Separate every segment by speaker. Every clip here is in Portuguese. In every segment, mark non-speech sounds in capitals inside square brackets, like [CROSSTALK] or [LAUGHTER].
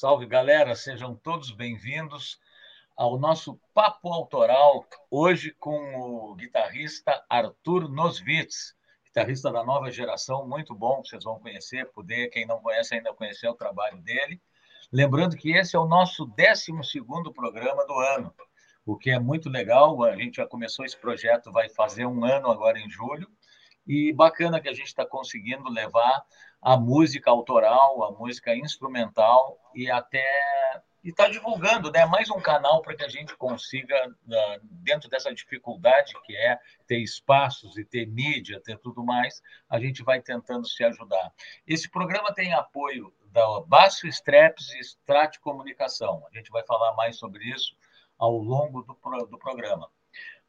Speaker 1: Salve, galera, sejam todos bem-vindos ao nosso papo autoral, hoje com o guitarrista Arthur Noswitz, guitarrista da nova geração, muito bom, vocês vão conhecer, poder, quem não conhece ainda conhecer o trabalho dele. Lembrando que esse é o nosso 12 programa do ano, o que é muito legal, a gente já começou esse projeto, vai fazer um ano agora em julho, e bacana que a gente está conseguindo levar a música autoral, a música instrumental e até está divulgando, né? Mais um canal para que a gente consiga, dentro dessa dificuldade que é ter espaços e ter mídia, ter tudo mais, a gente vai tentando se ajudar. Esse programa tem apoio da Basso Streps e Strat Comunicação. A gente vai falar mais sobre isso ao longo do, do programa.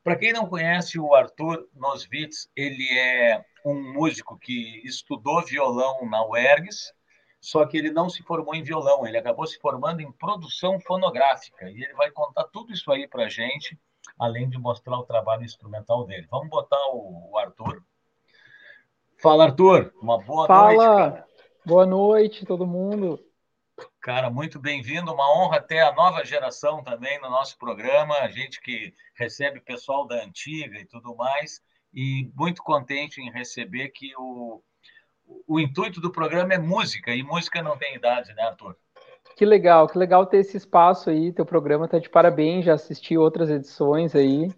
Speaker 1: Para quem não conhece o Arthur Noswitz, ele é um músico que estudou violão na UERGS, só que ele não se formou em violão, ele acabou se formando em produção fonográfica. E ele vai contar tudo isso aí para a gente, além de mostrar o trabalho instrumental dele. Vamos botar o, Arthur. Fala, Arthur. Uma boa
Speaker 2: Fala.
Speaker 1: noite.
Speaker 2: Fala. Boa noite, todo mundo.
Speaker 1: Cara, muito bem-vindo. Uma honra ter a nova geração também no nosso programa, a gente que recebe pessoal da antiga e tudo mais, e muito contente em receber que o, o intuito do programa é música, e música não tem idade, né, Arthur?
Speaker 2: Que legal, que legal ter esse espaço aí. Teu programa tá de parabéns, já assisti outras edições aí.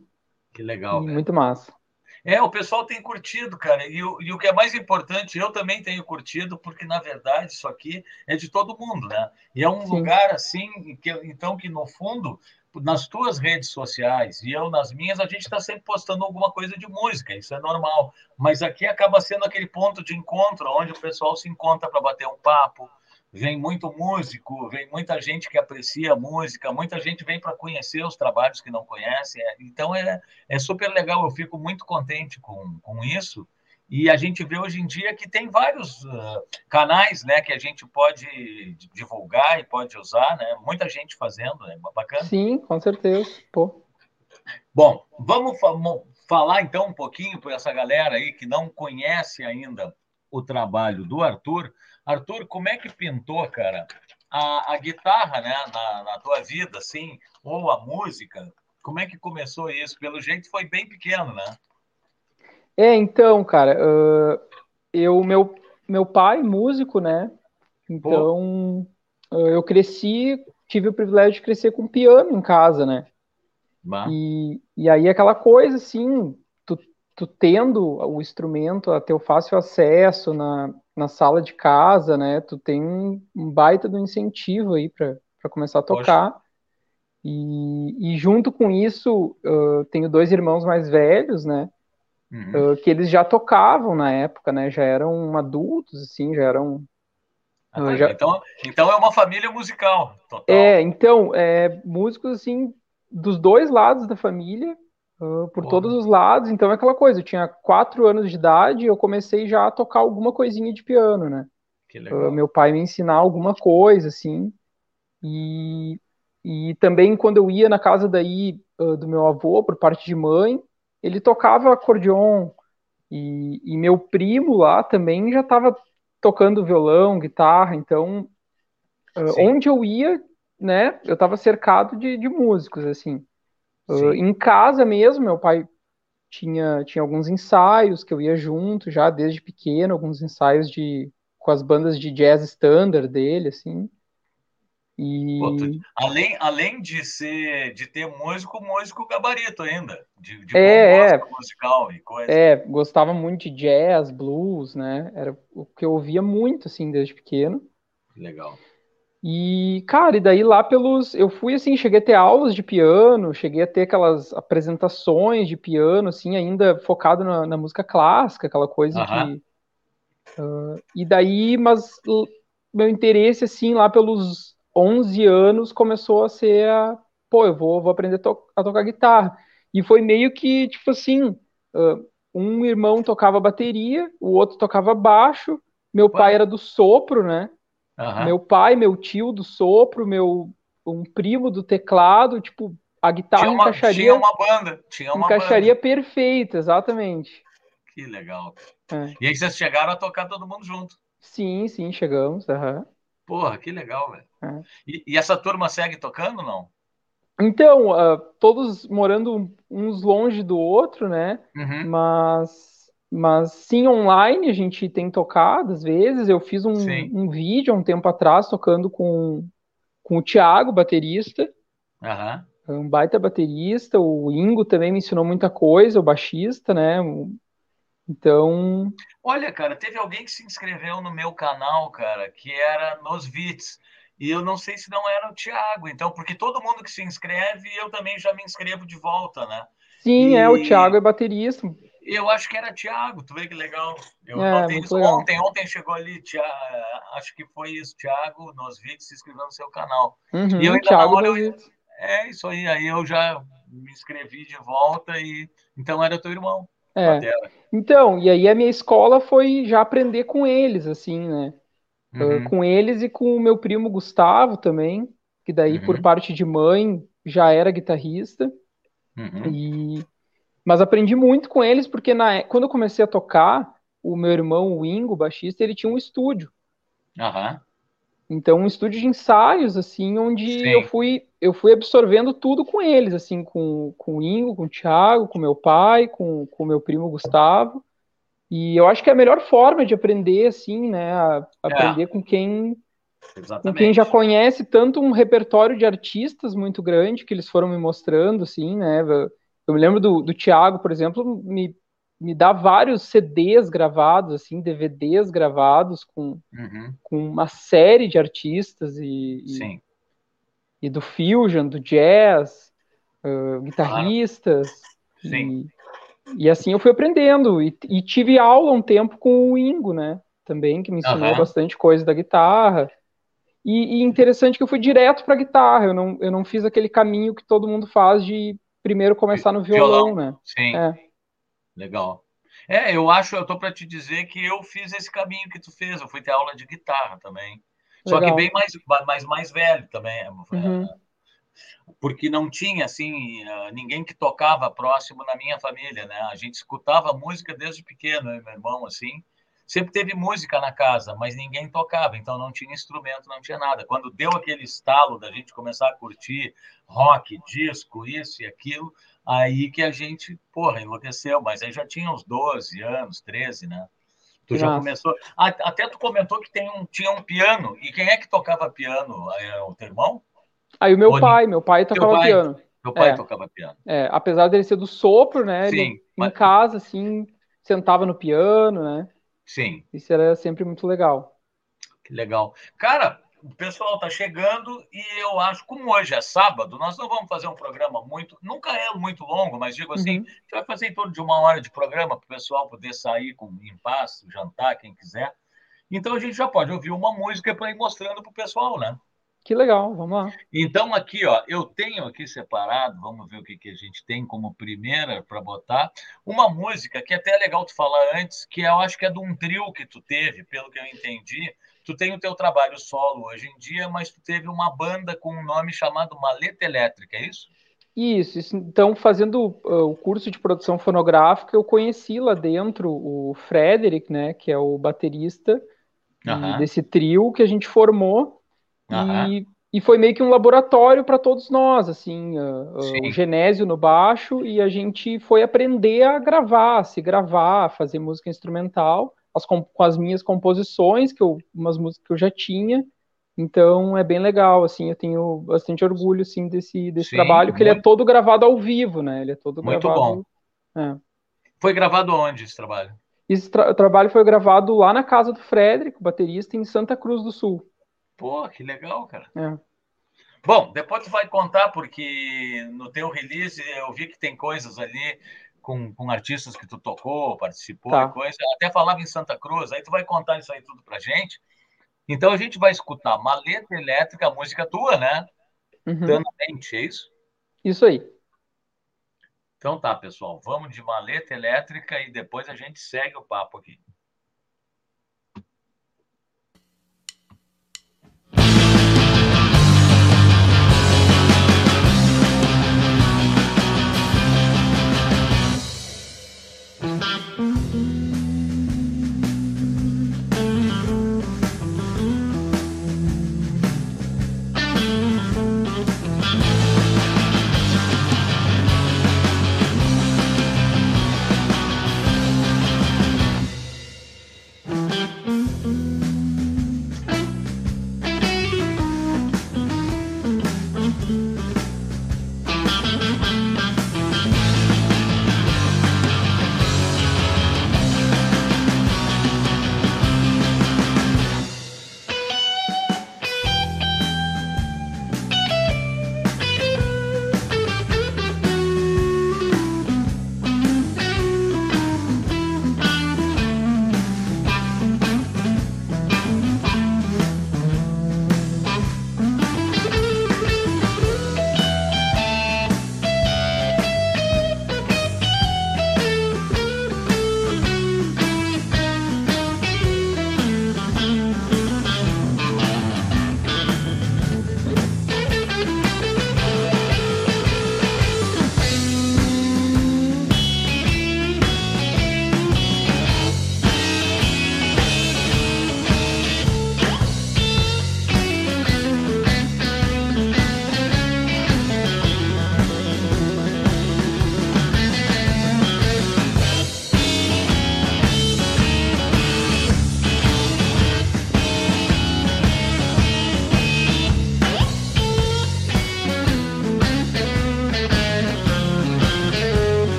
Speaker 1: Que legal.
Speaker 2: Muito massa.
Speaker 1: É, o pessoal tem curtido, cara. E o, e o que é mais importante, eu também tenho curtido, porque na verdade isso aqui é de todo mundo, né? E é um Sim. lugar assim, que, então que no fundo, nas tuas redes sociais e eu nas minhas, a gente está sempre postando alguma coisa de música, isso é normal. Mas aqui acaba sendo aquele ponto de encontro onde o pessoal se encontra para bater um papo, vem muito músico, vem muita gente que aprecia música, muita gente vem para conhecer os trabalhos que não conhece. É, então é, é super legal, eu fico muito contente com, com isso. E a gente vê hoje em dia que tem vários uh, canais né, que a gente pode divulgar e pode usar, né? Muita gente fazendo, é bacana.
Speaker 2: Sim, com certeza. Pô.
Speaker 1: Bom, vamos fa falar então um pouquinho para essa galera aí que não conhece ainda o trabalho do Arthur. Arthur, como é que pintou, cara, a, a guitarra né, na, na, tua vida, assim, ou a música? Como é que começou isso? Pelo jeito foi bem pequeno, né?
Speaker 2: É, então, cara, uh, eu, meu, meu pai, músico, né? Então, uh, eu cresci, tive o privilégio de crescer com piano em casa, né? E, e aí aquela coisa, assim, tu tendo o instrumento a teu fácil acesso na, na sala de casa, né? Tu tem um, baita do incentivo aí para começar a tocar. E, e, junto com isso, uh, tenho dois irmãos mais velhos, né? Uhum. Uh, que eles já tocavam na época, né? Já eram adultos, assim, já eram.
Speaker 1: Ah, tá. já... Então, então é uma família musical. Total.
Speaker 2: É, então, é, músicos assim dos dois lados da família uh, por todos os lados. Então é aquela coisa, eu tinha quatro anos de idade, eu comecei já a tocar alguma coisinha de piano, né? Uh, meu pai me ensinar alguma coisa, assim. E, e também quando eu ia na casa daí uh, do meu avô, por parte de mãe, ele tocava acordeon. E, e meu primo lá também já estava tocando violão, guitarra. Então, onde eu ia, né, eu estava cercado de, de músicos, assim. Uh, em casa mesmo, meu pai tinha, tinha alguns ensaios que eu ia junto já desde pequeno, alguns ensaios de com as bandas de jazz standard dele, assim. E...
Speaker 1: Pô, tu, além, além de ser de ter músico, músico gabarito ainda, de, de
Speaker 2: é,
Speaker 1: é, musical e coisa.
Speaker 2: É, gostava muito de jazz, blues, né? Era o que eu ouvia muito assim desde pequeno.
Speaker 1: Legal.
Speaker 2: E, cara, e daí lá pelos. Eu fui assim, cheguei a ter aulas de piano, cheguei a ter aquelas apresentações de piano, assim, ainda focado na, na música clássica, aquela coisa de. Uh, e daí, mas meu interesse, assim, lá pelos 11 anos começou a ser a. Pô, eu vou, vou aprender a, to a tocar guitarra. E foi meio que, tipo assim, uh, um irmão tocava bateria, o outro tocava baixo, meu Ué? pai era do sopro, né? Uhum. Meu pai, meu tio do sopro, meu um primo do teclado, tipo, a guitarra tinha uma, encaixaria.
Speaker 1: Tinha uma banda, tinha uma
Speaker 2: encaixaria banda. perfeita, exatamente.
Speaker 1: Que legal. É. E aí vocês chegaram a tocar todo mundo junto.
Speaker 2: Sim, sim, chegamos. Uhum.
Speaker 1: Porra, que legal, velho. É. E, e, essa turma segue tocando não?
Speaker 2: Então, uh, todos morando uns longe do outro, né? Uhum. Mas, mas sim, online a gente tem tocado às vezes. Eu fiz um, um vídeo há um tempo atrás tocando com, com o Thiago, baterista.
Speaker 1: Uhum.
Speaker 2: Um baita baterista. O Ingo também me ensinou muita coisa, o baixista, né? Então.
Speaker 1: Olha, cara, teve alguém que se inscreveu no meu canal, cara, que era nos Vits. E eu não sei se não era o Thiago, então, porque todo mundo que se inscreve, eu também já me inscrevo de volta, né?
Speaker 2: Sim, e... é, o Thiago é baterista.
Speaker 1: Eu acho que era Thiago, tu vê que legal. Eu é, notei isso legal. ontem, ontem chegou ali, Thiago, acho que foi isso, Thiago, nos vídeos se inscreveu no seu canal.
Speaker 2: Uhum, e eu ainda Thiago hora, eu...
Speaker 1: É isso aí, aí eu já me inscrevi de volta e então era teu irmão.
Speaker 2: É. Então, e aí a minha escola foi já aprender com eles, assim, né? Uhum. Uh, com eles e com o meu primo Gustavo também, que daí uhum. por parte de mãe já era guitarrista. Uhum. E mas aprendi muito com eles porque na quando eu comecei a tocar, o meu irmão o Ingo, baixista, ele tinha um estúdio.
Speaker 1: Uhum.
Speaker 2: Então, um estúdio de ensaios, assim, onde eu fui, eu fui absorvendo tudo com eles, assim, com, com o Ingo, com o Thiago, com meu pai, com o meu primo Gustavo. E eu acho que é a melhor forma de aprender, assim, né? A, aprender é. com quem com quem já conhece tanto um repertório de artistas muito grande que eles foram me mostrando, assim, né? Eu me lembro do, do Thiago, por exemplo, me me dá vários CDs gravados, assim, DVDs gravados com, uhum. com uma série de artistas e, e, e, do fusion, do jazz, uh, guitarristas.
Speaker 1: Sim.
Speaker 2: E, e, assim eu fui aprendendo. E, e, tive aula um tempo com o Ingo, né? Também, que me ensinou uhum. bastante coisa da guitarra. E, e interessante que eu fui direto para guitarra. Eu não, eu não fiz aquele caminho que todo mundo faz de primeiro começar no violão, violão. né?
Speaker 1: Sim. É. Legal. É, eu acho, eu tô para te dizer que eu fiz esse caminho que tu fez. Eu fui ter aula de guitarra também. Legal. Só que bem mais, mais, mais velho também. É, uhum. Porque não tinha, assim, eh, ninguém que tocava próximo na minha família, né? A gente escutava música desde pequeno, meu irmão, assim. Sempre teve música na casa, mas ninguém tocava, então não tinha instrumento, não tinha nada. Quando deu aquele estalo da gente começar a curtir rock, disco, isso e aquilo, Aí que a gente, porra, enlouqueceu, mas aí já tinha uns 12 anos, 13, né? Tu já começou. Até tu comentou que tem um, tinha um piano. E quem é que tocava piano? É o teu irmão?
Speaker 2: Aí o meu Ou pai, meu pai tocava pai, piano.
Speaker 1: Meu pai é, tocava piano.
Speaker 2: É, apesar dele ser do sopro, né? Sim. Ele, mas... Em casa, assim, sentava no piano, né?
Speaker 1: Sim.
Speaker 2: Isso era sempre muito legal.
Speaker 1: Que legal. Cara, o pessoal está chegando e eu acho, como hoje é sábado, nós não vamos fazer um programa muito, nunca é muito longo, mas digo assim, uhum. a gente vai fazer em torno de uma hora de programa para o pessoal poder sair com, em paz, jantar, quem quiser. Então a gente já pode ouvir uma música para ir mostrando para o pessoal, né?
Speaker 2: Que legal, vamos lá.
Speaker 1: Então aqui, ó, eu tenho aqui separado, vamos ver o que, que a gente tem como primeira para botar, uma música que até é legal tu falar antes, que eu acho que é de um trio que tu teve, pelo que eu entendi, tu tem o teu trabalho solo hoje em dia, mas tu teve uma banda com um nome chamado Maleta Elétrica, é isso?
Speaker 2: Isso, isso. então fazendo uh, o curso de produção fonográfica, eu conheci lá dentro o Frederick, né, que é o baterista desse trio que a gente formou, e, e foi meio que um laboratório para todos nós, assim, uh, o Genésio no baixo, e a gente foi aprender a gravar, se gravar, a fazer música instrumental, as, com, com as minhas composições, que eu, umas músicas que eu já tinha. Então é bem legal, assim, eu tenho bastante orgulho assim desse, desse Sim, trabalho, que muito... ele é todo gravado ao vivo, né? Ele é todo
Speaker 1: muito
Speaker 2: gravado.
Speaker 1: Bom. É. Foi gravado onde esse trabalho?
Speaker 2: Esse tra trabalho foi gravado lá na casa do Frederico, baterista, em Santa Cruz do Sul.
Speaker 1: Pô, que legal, cara.
Speaker 2: É.
Speaker 1: Bom, depois tu vai contar, porque no teu release eu vi que tem coisas ali com, com artistas que tu tocou, participou tá. coisa. Até falava em Santa Cruz, aí tu vai contar isso aí tudo pra gente. Então a gente vai escutar Maleta Elétrica, a música tua, né? Uhum. é isso?
Speaker 2: Isso aí.
Speaker 1: Então tá, pessoal, vamos de Maleta Elétrica e depois a gente segue o papo aqui.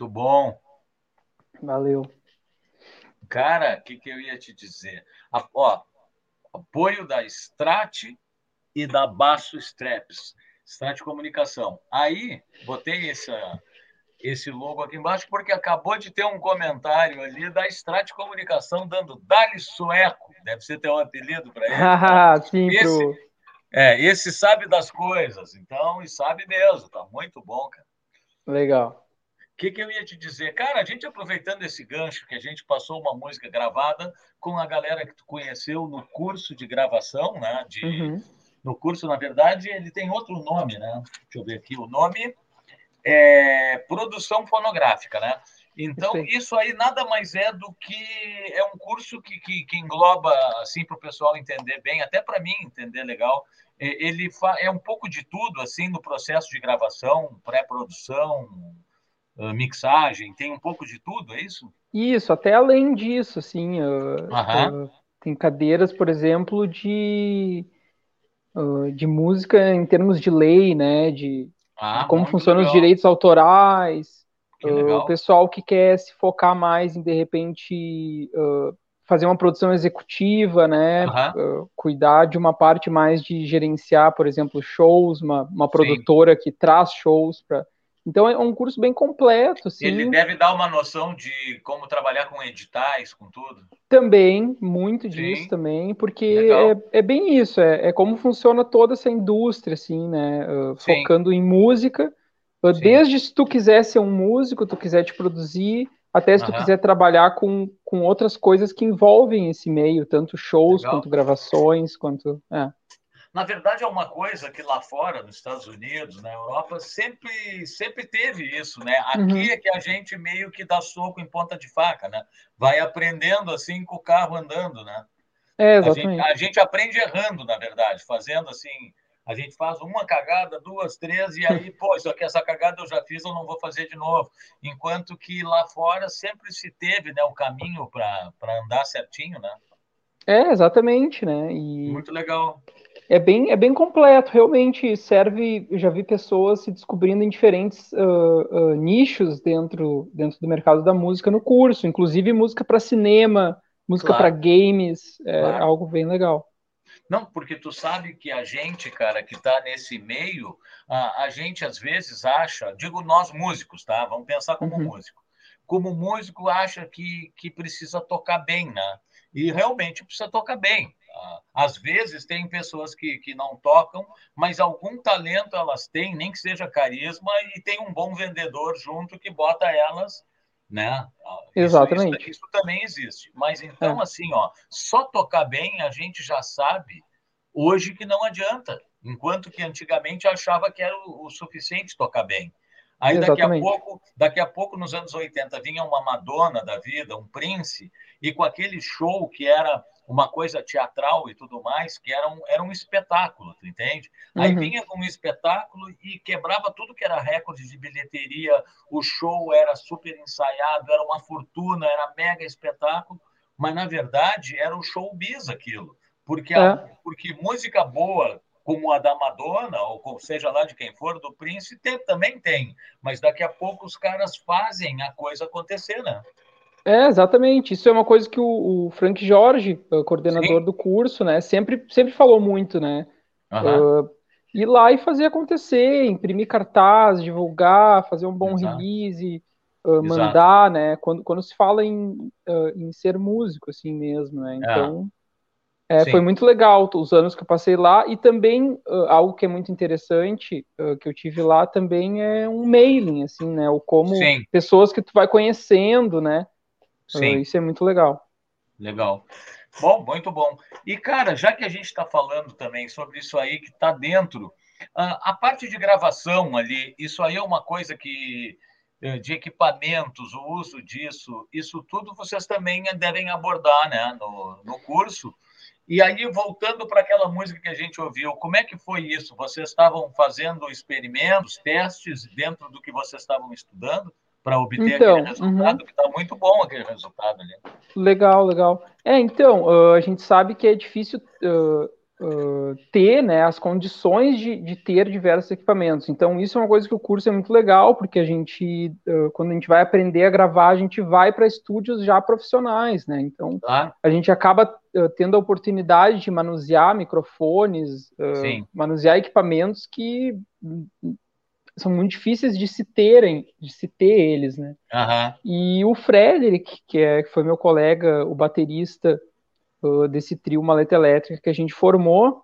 Speaker 1: Muito bom.
Speaker 2: Valeu.
Speaker 1: Cara, o que, que eu ia te dizer? A, ó, apoio da Strat e da Basso Straps. Strat Comunicação. Aí, botei esse, esse logo aqui embaixo porque acabou de ter um comentário ali da Strat Comunicação dando Dali Sueco. Deve ser ter um apelido para ele. [LAUGHS]
Speaker 2: Ah, sim,
Speaker 1: esse,
Speaker 2: pro...
Speaker 1: é, esse sabe das coisas, então, e sabe mesmo. Tá muito bom, cara.
Speaker 2: Legal.
Speaker 1: O que, que eu ia te dizer? Cara, a gente aproveitando esse gancho que a gente passou uma música gravada com a galera que tu conheceu no curso de gravação, né? De, uhum. No curso, na verdade, ele tem outro nome, né? Deixa eu ver aqui. O nome é produção fonográfica, né? Então, Sim. isso aí nada mais é do que é um curso que, que, que engloba, assim, para o pessoal entender bem, até para mim entender legal. Ele é um pouco de tudo, assim, no processo de gravação, pré-produção, mixagem, tem um pouco de tudo, é isso?
Speaker 2: Isso, até além disso, assim, uh, uh, tem cadeiras, por exemplo, de, uh, de música em termos de lei, né, de, ah, de como funcionam legal. os direitos autorais, o pessoal que quer se focar mais em, de repente, fazer uma produção executiva, né, cuidar de uma parte mais de gerenciar, por exemplo, shows, uma, uma produtora que traz shows para então é um curso bem completo. Sim.
Speaker 1: Ele deve dar uma noção de como trabalhar com editais, com tudo.
Speaker 2: Também, muito disso sim. também, porque é, é, bem isso, é, é, como funciona toda essa indústria, assim, né? Uh, focando em música. Uh, desde se tu quiser ser um músico, tu quiser te produzir, até se tu quiser trabalhar com, com outras coisas que envolvem esse meio, tanto shows Legal. quanto gravações, quanto. É.
Speaker 1: Na verdade, é uma coisa que lá fora, nos Estados Unidos, na Europa, sempre, sempre teve isso, né? Aqui uhum. é que a gente meio que dá soco em ponta de faca, né? Vai aprendendo assim com o carro andando, né?
Speaker 2: É.
Speaker 1: A gente, a gente aprende errando, na verdade, fazendo assim. A gente faz uma cagada, duas, três, e aí, [LAUGHS] pô, isso aqui, essa cagada eu já fiz, eu não vou fazer de novo. Enquanto que lá fora sempre se teve né, o caminho para andar certinho, né?
Speaker 2: É, exatamente, né? E...
Speaker 1: Muito legal
Speaker 2: é bem, é bem completo, realmente serve. Já vi pessoas se descobrindo em diferentes uh, uh, nichos dentro, dentro do mercado da música no curso, inclusive música para cinema, música claro. para games, é claro. algo bem legal.
Speaker 1: Não, porque tu sabe que a gente, cara, que está nesse meio, a, a, gente às vezes acha, digo nós músicos, tá? Vamos pensar como uhum. músico. Como músico acha que, que precisa tocar bem, né? E realmente precisa tocar bem. Às vezes tem pessoas que, que não tocam, mas algum talento elas têm, nem que seja carisma, e tem um bom vendedor junto que bota elas, né?
Speaker 2: Exatamente.
Speaker 1: Isso, isso, isso também existe. Mas então, é. assim, ó, só tocar bem a gente já sabe hoje que não adianta. Enquanto que antigamente achava que era o, o suficiente tocar bem. Aí daqui a pouco, daqui a pouco nos anos 80 vinha uma Madonna da vida, um Prince, e com aquele show que era uma coisa teatral e tudo mais, que era um, era um espetáculo, tu entende? Uhum. Aí vinha com um espetáculo e quebrava tudo que era recorde de bilheteria, o show era super ensaiado, era uma fortuna, era mega espetáculo, mas na verdade era um show bis aquilo, porque, a, é. porque música boa como a da Madonna, ou seja lá de quem for, do Príncipe, também tem, mas daqui a pouco os caras fazem a coisa acontecer, né?
Speaker 2: É, exatamente. Isso é uma coisa que o, o Frank Jorge, o coordenador Sim. do curso, né, sempre, sempre falou muito, né? Uhum. Uh, ir lá e fazer acontecer, imprimir cartaz, divulgar, fazer um bom Exato. release, uh, mandar, né? Quando, quando se fala em, uh, em ser músico, assim mesmo, né? É. Então, é, foi muito legal os anos que eu passei lá e também algo que é muito interessante que eu tive lá também é um mailing, assim, né? O como Sim. pessoas que tu vai conhecendo, né? Sim. Uh, isso é muito legal.
Speaker 1: Legal. Bom, muito bom. E, cara, já que a gente está falando também sobre isso aí que está dentro, uh, a parte de gravação ali, isso aí é uma coisa que eh, de equipamentos, o uso disso, isso tudo vocês também devem abordar né, no, no curso. E aí, voltando para aquela música que a gente ouviu, como é que foi isso? Vocês estavam fazendo experimentos, testes dentro do que vocês estavam estudando? Para obter então, aquele resultado, uhum. que está muito bom aquele resultado ali.
Speaker 2: Legal, legal. É, então, uh, a gente sabe que é difícil uh, uh, ter né, as condições de, de, ter diversos equipamentos. Então, isso é uma coisa que o curso é muito legal, porque a gente, quando a gente vai aprender a gravar, a gente vai para estúdios já profissionais, né? Então, ah. a gente acaba tendo a oportunidade de manusear microfones, manusear equipamentos que são muito difíceis de se terem, de se ter eles, né?
Speaker 1: Uhum.
Speaker 2: E o Frederick, que, é, que foi meu colega, o baterista, uh, desse trio Maleta Elétrica que a gente formou,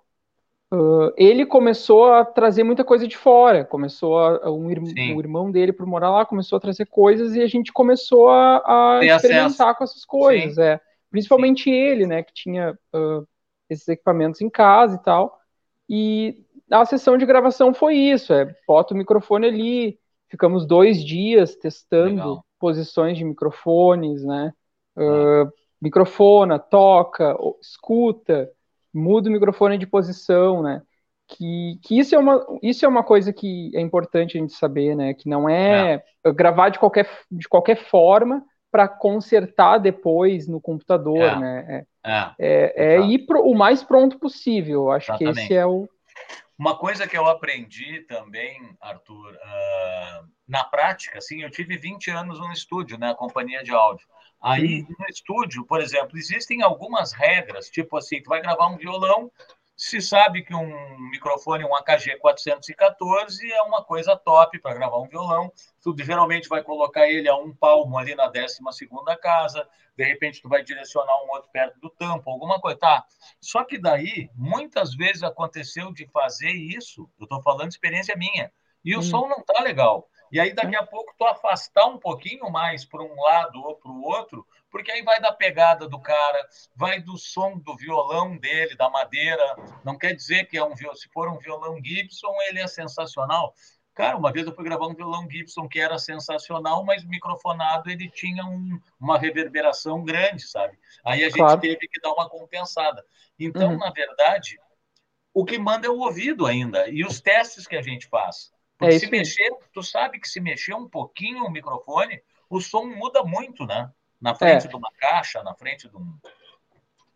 Speaker 2: uh, ele começou a trazer muita coisa de fora. Começou a, um, o irmão dele, por morar lá, começou a trazer coisas e a gente começou a, a experimentar acesso. com essas coisas. É. Principalmente Sim. ele, né, que tinha uh, esses equipamentos em casa e tal. E a sessão de gravação foi isso: é, bota o microfone ali, ficamos dois dias testando Legal. posições de microfones, né? Uh, microfona, toca, escuta, muda o microfone de posição, né? Que, que isso, é uma, isso é uma coisa que é importante a gente saber, né? Que não é, é. gravar de qualquer, de qualquer forma para consertar depois no computador, é. né? É, é, é, é ir pro, o mais pronto possível. Acho Exatamente. que esse é o.
Speaker 1: Uma coisa que eu aprendi também, Arthur, uh, na prática, assim, eu tive 20 anos no estúdio, né? Companhia de áudio. Aí, Sim. no estúdio, por exemplo, existem algumas regras, tipo assim, tu vai gravar um violão, se sabe que um microfone, um AKG 414 é uma coisa top para gravar um violão. Tu geralmente vai colocar ele a um palmo ali na 12 segunda casa, de repente tu vai direcionar um outro perto do tampo, alguma coisa, tá? Só que daí, muitas vezes aconteceu de fazer isso, eu estou falando de experiência minha, e o hum. som não tá legal. E aí, daqui a pouco, tu afastar um pouquinho mais para um lado ou para o outro, porque aí vai da pegada do cara, vai do som do violão dele, da madeira. Não quer dizer que é um se for um violão Gibson, ele é sensacional. Cara, uma vez eu fui gravar um violão Gibson que era sensacional, mas microfonado ele tinha um, uma reverberação grande, sabe? Aí a gente claro. teve que dar uma compensada. Então, uhum. na verdade, o que manda é o ouvido ainda e os testes que a gente faz. Porque é se mexer, tu sabe que se mexer um pouquinho o microfone, o som muda muito, né? Na frente é. de uma caixa, na frente de um.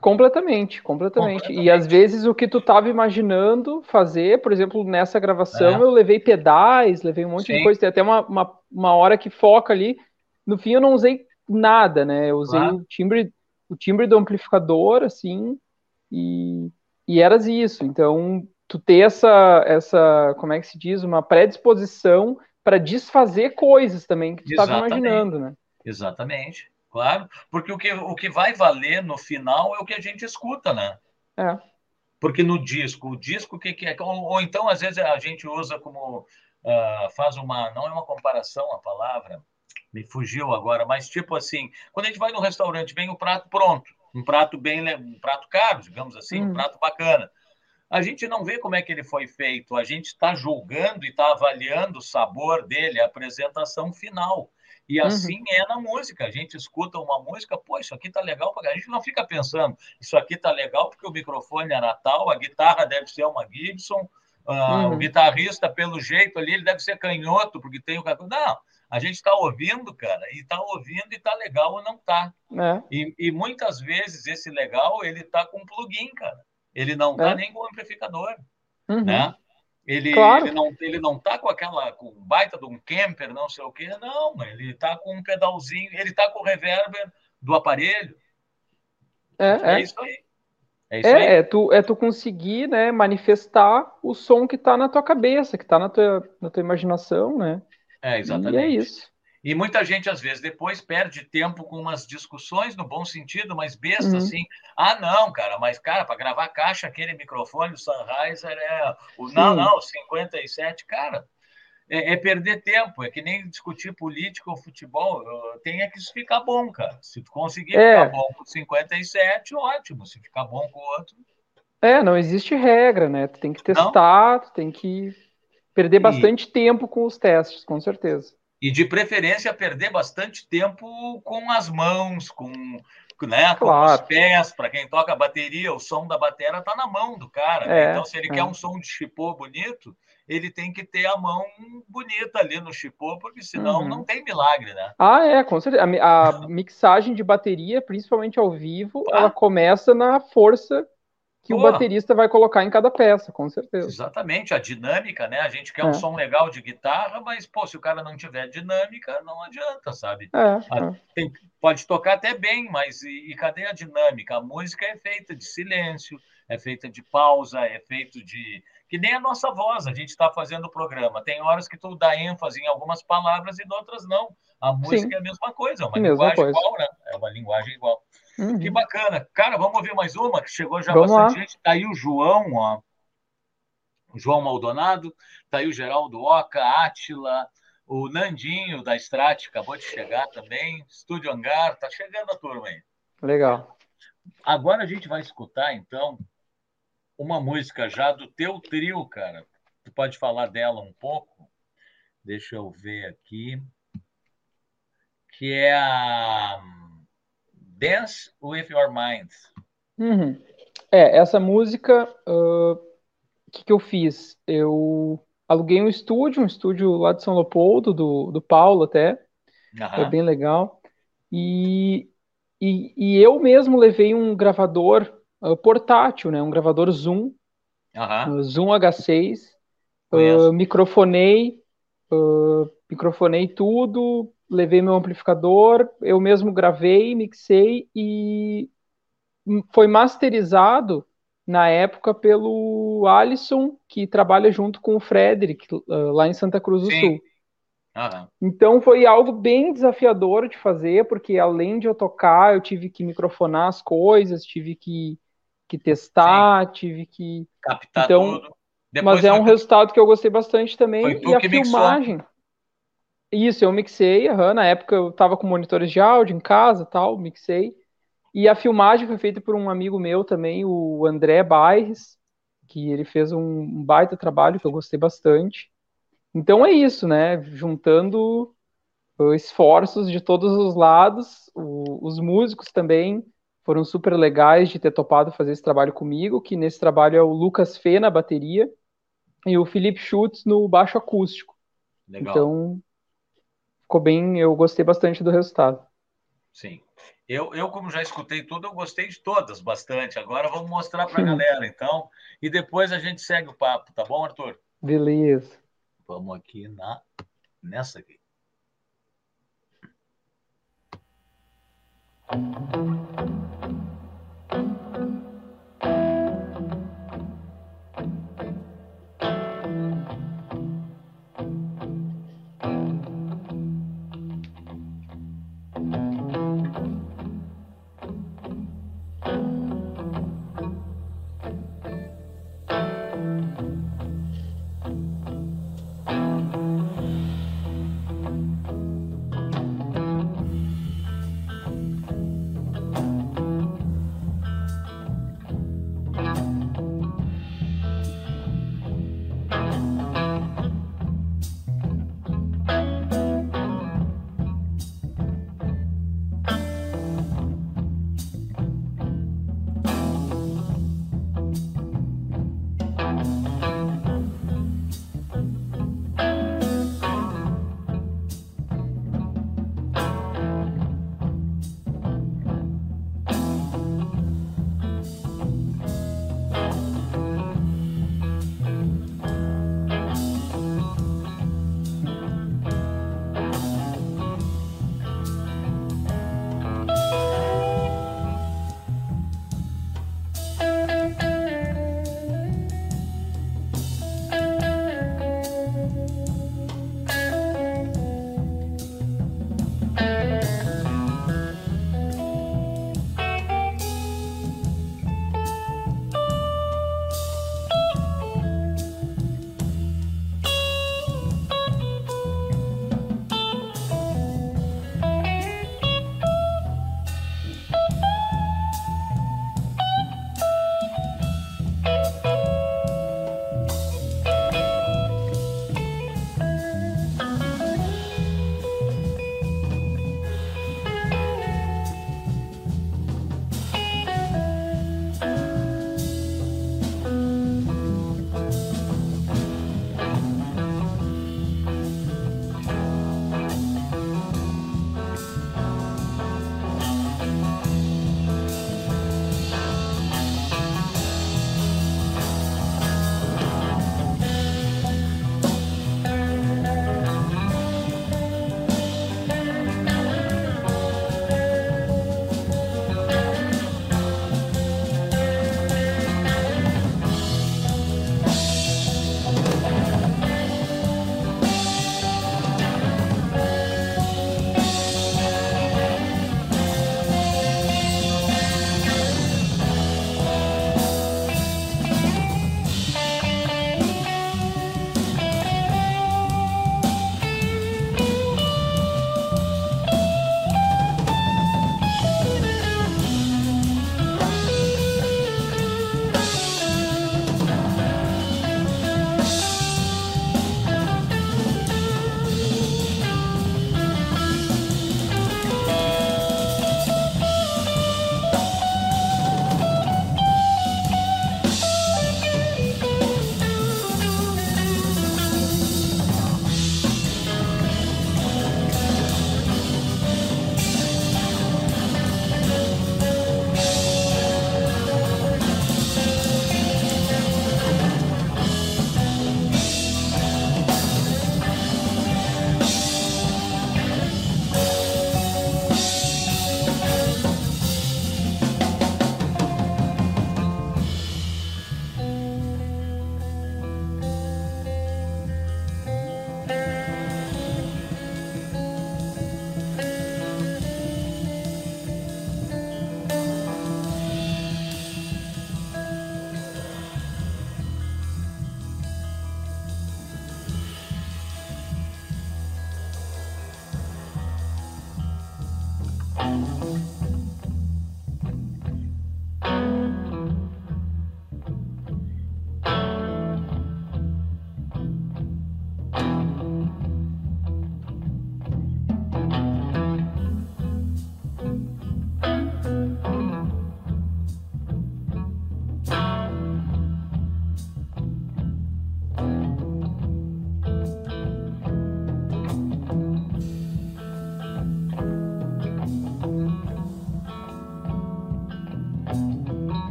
Speaker 2: Completamente, completamente, completamente. E às vezes o que tu estava imaginando fazer, por exemplo, nessa gravação, é. eu levei pedais, levei um monte Sim. de coisa, tem até uma, uma, uma, hora que foca ali. No fim, eu não usei nada, né? Eu usei claro. o timbre, o timbre do amplificador, assim, e, e era isso. Então, tu ter essa, essa, como é que se diz, uma predisposição para desfazer coisas também que tu estava imaginando, né?
Speaker 1: Exatamente, claro, porque o que, o que vai valer no final é o que a gente escuta, né?
Speaker 2: É.
Speaker 1: Porque no disco, o disco que, que é? Ou, ou, então, às vezes, a gente usa como, uh, faz uma, não é uma comparação a palavra, me fugiu agora, mas tipo assim, quando a gente vai no restaurante, vem o prato pronto, um prato bem, um prato caro, digamos assim, hum. um prato bacana a gente não vê como é que ele foi feito, a gente está julgando e está avaliando o sabor dele, a apresentação final. E uhum. assim uhum. é na música. A gente escuta uma música, pô, isso aqui tá legal, a gente não fica pensando, isso aqui tá legal porque o microfone era tal, a guitarra deve ser uma Gibson, uh, uhum. o guitarrista, pelo jeito ali, ele deve ser canhoto, porque tem o. Não, a gente está ouvindo, cara, e está ouvindo e está legal ou não está. É. E, e, muitas vezes esse legal, ele está com plugin, cara. Ele não está é. nem com amplificador, uhum. né? Ele, claro. ele, não, ele não tá com aquela, com baita de um camper, não sei o quê, não, ele está com um pedalzinho, ele está com o reverber do aparelho.
Speaker 2: É, é. é isso aí. É, isso é, aí. é, tu, é tu conseguir né, manifestar o som que está na tua cabeça, que está na tua, na tua imaginação, né?
Speaker 1: É, exatamente.
Speaker 2: E é isso.
Speaker 1: E muita gente, às vezes, depois perde tempo com umas discussões, no bom sentido, mas besta, uhum. assim. Ah, não, cara, mas, cara, para gravar caixa, aquele microfone, o Sennheiser é. O, não, não, 57, cara. É, é, perder tempo, é que nem discutir política ou futebol. Tem é que isso ficar bom, cara. Se tu conseguir é. ficar bom com 57, ótimo. Se ficar bom com o outro.
Speaker 2: É, não existe regra, né? Tu tem que testar, não. tu tem que perder bastante e... tempo com os testes, com certeza
Speaker 1: e de preferência perder bastante tempo com as mãos, com, né, com os pés, para quem toca bateria, o som da bateria está na mão do cara. Né? É, Então, se ele é. quer um som de chipô bonito, ele tem que ter a mão bonita ali no chipô, porque senão uhum. não tem milagre, né?
Speaker 2: Ah, é, com certeza. A, a mixagem de bateria, principalmente ao vivo, ah. ela começa na força que Pô. o baterista vai colocar em cada peça, com certeza.
Speaker 1: Exatamente, a dinâmica, né? A gente quer é. um som legal de guitarra, mas, pô, se o cara não tiver dinâmica, não adianta, sabe? É, a, é. tem, pode tocar até bem, mas e, e, cadê a dinâmica? A música é feita de silêncio, é feita de pausa, é feito de. Que nem a nossa voz, a gente está fazendo o programa. Tem horas que tu dá ênfase em algumas palavras e em outras não. A música Sim. é a mesma coisa, é uma mesma linguagem coisa. igual, né? É uma linguagem igual. Uhum. Que bacana. Cara, vamos ouvir mais uma, que chegou já vamos bastante lá. gente. Tá aí o João, ó. O João Maldonado, tá aí o Geraldo Oca, Átila, o Nandinho da Strat acabou de chegar também. Estúdio Hangar, tá chegando a turma aí.
Speaker 2: Legal.
Speaker 1: Agora a gente vai escutar, então, uma música já do teu trio, cara. Tu pode falar dela um pouco? Deixa eu ver aqui que é a Dance with Your Mind.
Speaker 2: Uhum. É, essa música, o uh, que, que eu fiz? Eu aluguei um estúdio, um estúdio lá de São Leopoldo, do, do Paulo até, uhum. foi bem legal, e, e, e, eu mesmo levei um gravador uh, portátil, né, um gravador Zoom, uhum. uh, Zoom H6, uh, microfonei, microfonei tudo, levei meu amplificador, eu mesmo gravei, mixei e foi masterizado na época pelo Alisson, que trabalha junto com o Frederick, lá em Santa Cruz do Sim. Sul. Uhum. Então foi algo bem desafiador de fazer, porque além de eu tocar, eu tive que microfonar as coisas, tive que, que testar, Sim. tive que.
Speaker 1: Captar então, tudo.
Speaker 2: Depois mas é um resultado que eu gostei bastante também. E a filmagem. Mixou. Isso, eu mixei, uhum, na época eu tava com monitores de áudio em casa tal, mixei. E a filmagem foi feita por um amigo meu também, o André Baires, que ele fez um baita trabalho que eu gostei bastante. Então é isso, né? Juntando esforços de todos os lados, o, os músicos também foram super legais de ter topado fazer esse trabalho comigo, que nesse trabalho é o Lucas Fê na bateria e o Felipe Schutz no baixo acústico. Legal. Então, ficou bem, eu gostei bastante do resultado.
Speaker 1: Sim. Eu, eu, como já escutei tudo, eu gostei de todas bastante. Agora vamos mostrar para a galera, então, e depois a gente segue o papo, tá bom, Arthur?
Speaker 2: Beleza.
Speaker 1: Vamos aqui na nessa aqui.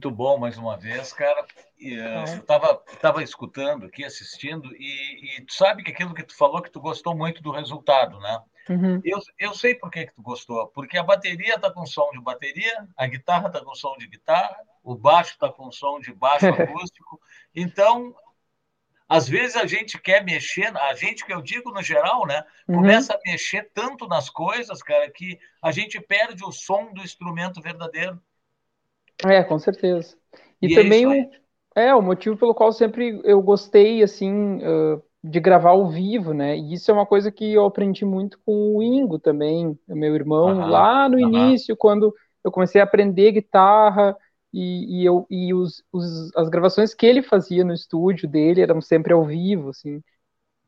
Speaker 1: Muito bom, mais uma vez, cara. E, uh, eu estava tava escutando aqui, assistindo, e, e, tu sabe que aquilo que tu falou, que tu gostou muito do resultado, né? Uhum. Eu, eu sei por que, que tu gostou. Porque a bateria está com som de bateria, a guitarra está com som de guitarra, o baixo está com som de baixo [LAUGHS] acústico. Então, às vezes a gente quer mexer, a gente que eu digo no geral, né? Uhum. Começa uhum. a mexer tanto nas coisas, cara, que a gente perde o som do instrumento verdadeiro.
Speaker 2: É, com certeza. E, e é também é, o, é o motivo pelo qual sempre eu gostei assim uh, de gravar ao vivo, né? E isso é uma coisa que eu aprendi muito com o Ingo também, meu irmão, lá no início, quando eu comecei a aprender guitarra e, e eu e os, os, as gravações que ele fazia no estúdio dele eram sempre ao vivo, assim.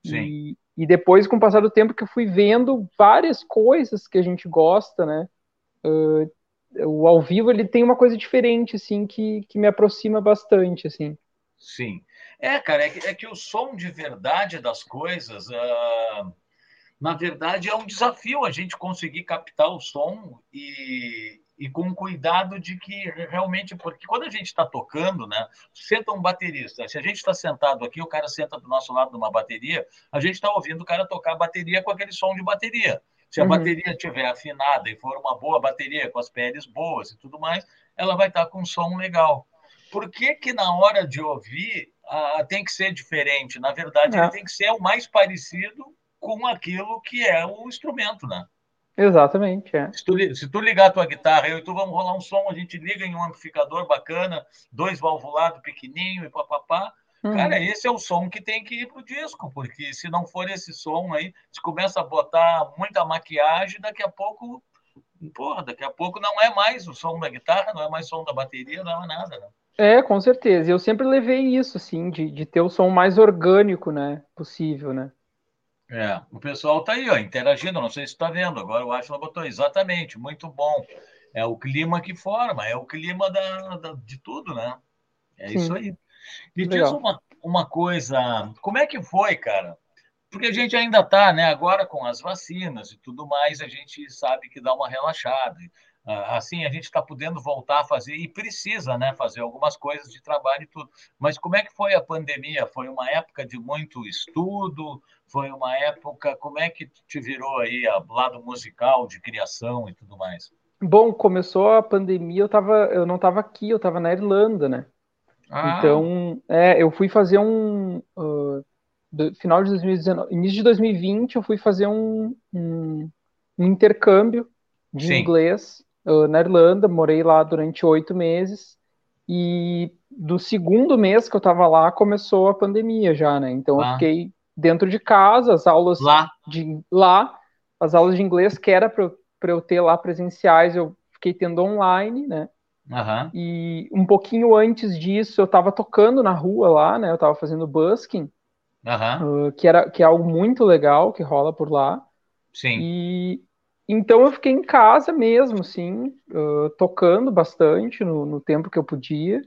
Speaker 2: Sim. E, e depois, com o passar do tempo, que eu fui vendo várias coisas que a gente gosta, né? Uh, o ao vivo ele tem uma coisa diferente, assim, que, que me aproxima bastante, assim.
Speaker 1: Sim. É, cara, é que, é que o som de verdade das coisas, uh, na verdade, é um desafio a gente conseguir captar o som e, e com cuidado de que realmente, porque quando a gente está tocando, né, senta um baterista, se a gente está sentado aqui, o cara senta do nosso lado numa bateria, a gente está ouvindo o cara tocar bateria com aquele som de bateria. Se a uhum. bateria estiver afinada e for uma boa bateria, com as peles boas e tudo mais, ela vai estar com um som legal. Por que, que na hora de ouvir ah, tem que ser diferente? Na verdade, ele é. tem que ser o mais parecido com aquilo que é o instrumento, né?
Speaker 2: Exatamente, é.
Speaker 1: Se tu, se tu ligar a tua guitarra, eu e tu vamos rolar um som, a gente liga em um amplificador bacana, dois valvulados pequenininho e papapá, Uhum. Cara, esse é o som que tem que ir pro disco, porque se não for esse som aí, se começa a botar muita maquiagem, daqui a pouco, porra, daqui a pouco não é mais o som da guitarra, não é mais o som da bateria, não é nada, né?
Speaker 2: É, com certeza. Eu sempre levei isso, assim, de, de ter o som mais orgânico, né, possível, né?
Speaker 1: É, o pessoal tá aí, ó, interagindo, não sei se está vendo, agora eu acho que ela botou exatamente, muito bom. É o clima que forma, é o clima da, da de tudo, né? É Sim. isso aí. Me Legal. diz uma, uma coisa, como é que foi, cara? Porque a gente ainda está, né, agora com as vacinas e tudo mais, a gente sabe que dá uma relaxada. Ah, assim, a gente está podendo voltar a fazer, e precisa, né, fazer algumas coisas de trabalho e tudo. Mas como é que foi a pandemia? Foi uma época de muito estudo? Foi uma época, como é que te virou aí a lado musical, de criação e tudo mais?
Speaker 2: Bom, começou a pandemia, eu, tava, eu não estava aqui, eu estava na Irlanda, né? Ah. Então, é, eu fui fazer um. Uh, do, final de 2019, início de 2020, eu fui fazer um, um, um intercâmbio de Sim. inglês uh, na Irlanda, morei lá durante oito meses. E do segundo mês que eu estava lá, começou a pandemia já, né? Então eu fiquei dentro de casa, as aulas
Speaker 1: lá.
Speaker 2: de lá, as aulas de inglês que era para eu ter lá presenciais, eu fiquei tendo online, né?
Speaker 1: Uhum.
Speaker 2: E um pouquinho antes disso, eu estava tocando na rua lá, né? Eu estava fazendo busking,
Speaker 1: uhum.
Speaker 2: uh, que, era, que é algo muito legal que rola por lá.
Speaker 1: Sim.
Speaker 2: E então eu fiquei em casa mesmo, assim, uh, tocando bastante no, no, tempo que eu podia.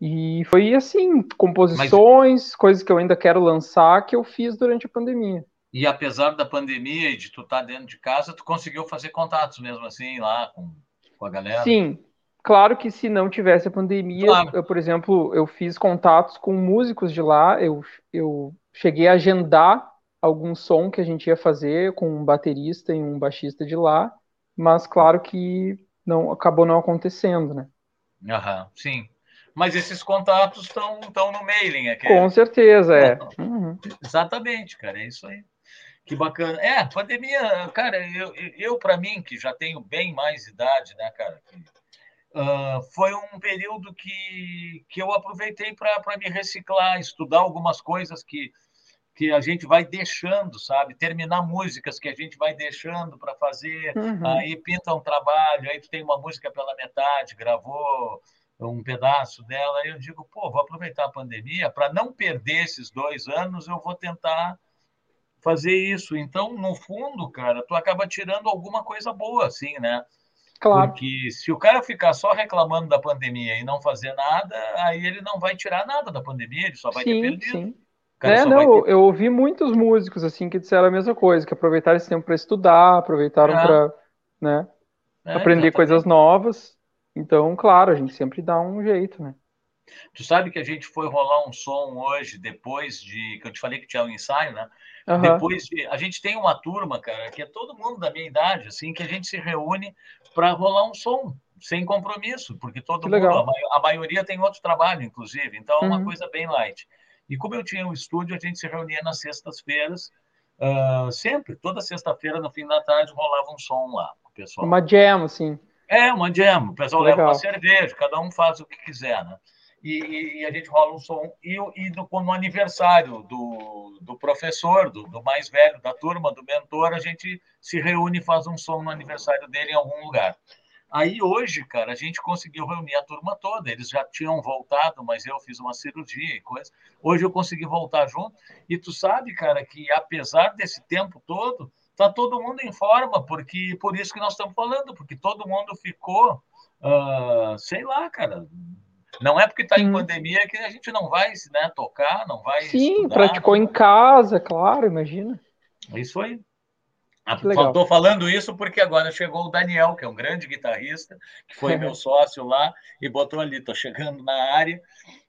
Speaker 2: E foi assim, composições, Mas... coisas que eu ainda quero lançar, que eu fiz durante a pandemia.
Speaker 1: E apesar da pandemia e de tu estar tá dentro de casa, tu conseguiu fazer contatos mesmo assim lá com, com a galera?
Speaker 2: Sim, Claro que se não tivesse a pandemia, claro. eu, por exemplo, eu fiz contatos com músicos de lá, eu, eu cheguei a agendar algum som que a gente ia fazer com um baterista e um baixista de lá, mas claro que não acabou não acontecendo, né?
Speaker 1: Aham, sim. Mas esses contatos estão no mailing aqui.
Speaker 2: Com certeza, é. Uhum.
Speaker 1: Exatamente, cara, é isso aí. Que bacana. É, pandemia, cara, eu, eu para mim, que já tenho bem mais idade, né, cara, uh, foi um período que, que eu aproveitei para me reciclar, estudar algumas coisas que, que a gente vai deixando, sabe? Terminar músicas que a gente vai deixando para fazer, uhum. aí pinta um trabalho, aí tu tem uma música pela metade, gravou um pedaço dela, aí eu digo, pô, vou aproveitar a pandemia para não perder esses dois anos, eu vou tentar fazer isso. Então, no fundo, cara, tu acaba tirando alguma coisa boa, assim, né?
Speaker 2: Claro.
Speaker 1: Porque se o cara ficar só reclamando da pandemia e não fazer nada, aí ele não vai tirar nada da pandemia, ele só vai sim, ter perdido. Sim.
Speaker 2: É, não, ter... eu ouvi muitos músicos assim que disseram a mesma coisa, que aproveitaram esse tempo para estudar, aproveitaram é. para, né, é, aprender exatamente. coisas novas. Então, claro, a gente sempre dá um jeito, né?
Speaker 1: Tu sabe que a gente foi rolar um som hoje, depois de. que eu te falei que tinha um ensaio, né? Uhum. Depois de. A gente tem uma turma, cara, que é todo mundo da minha idade, assim, que a gente se reúne para rolar um som, sem compromisso, porque todo que mundo, legal. a, maioria tem outro trabalho, inclusive, então é uma uhum. coisa bem light. E como eu tinha um estúdio, a gente se reunia nas sextas-feiras, uh, sempre, toda sexta-feira, no fim da tarde, rolava um som lá pessoal.
Speaker 2: Uma jam, assim.
Speaker 1: É, uma jam. O pessoal legal. leva uma cerveja, cada um faz o que quiser, né? E, e, a gente rola um som. E, e no, no aniversário do, do professor, do, do, mais velho da turma, do mentor, a gente se reúne e faz um som no aniversário dele em algum lugar. Aí hoje, cara, a gente conseguiu reunir a turma toda. Eles já tinham voltado, mas eu fiz uma cirurgia e coisa. Hoje eu consegui voltar junto. E tu sabe, cara, que apesar desse tempo todo, tá todo mundo em forma, porque por isso que nós estamos falando, porque todo mundo ficou, uh, sei lá, cara, não é porque está em pandemia que a gente não vai né, tocar, não vai.
Speaker 2: Sim,
Speaker 1: estudar,
Speaker 2: praticou em casa, claro, imagina.
Speaker 1: Isso aí. Estou falando isso porque agora chegou o Daniel, que é um grande guitarrista, que foi [LAUGHS] meu sócio lá e botou ali, estou chegando na área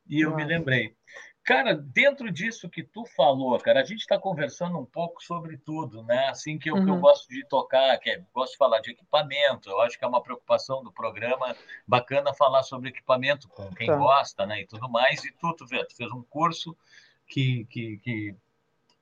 Speaker 1: e eu me lembrei. Cara, dentro disso que tu falou, cara, a gente está conversando um pouco sobre tudo, né? Assim que eu, uhum. que eu gosto de tocar, que é, gosto de falar de equipamento, eu acho que é uma preocupação do programa bacana falar sobre equipamento com quem tá. gosta, né? E tudo mais. E tu, tu, vê, tu fez um curso que, que, que,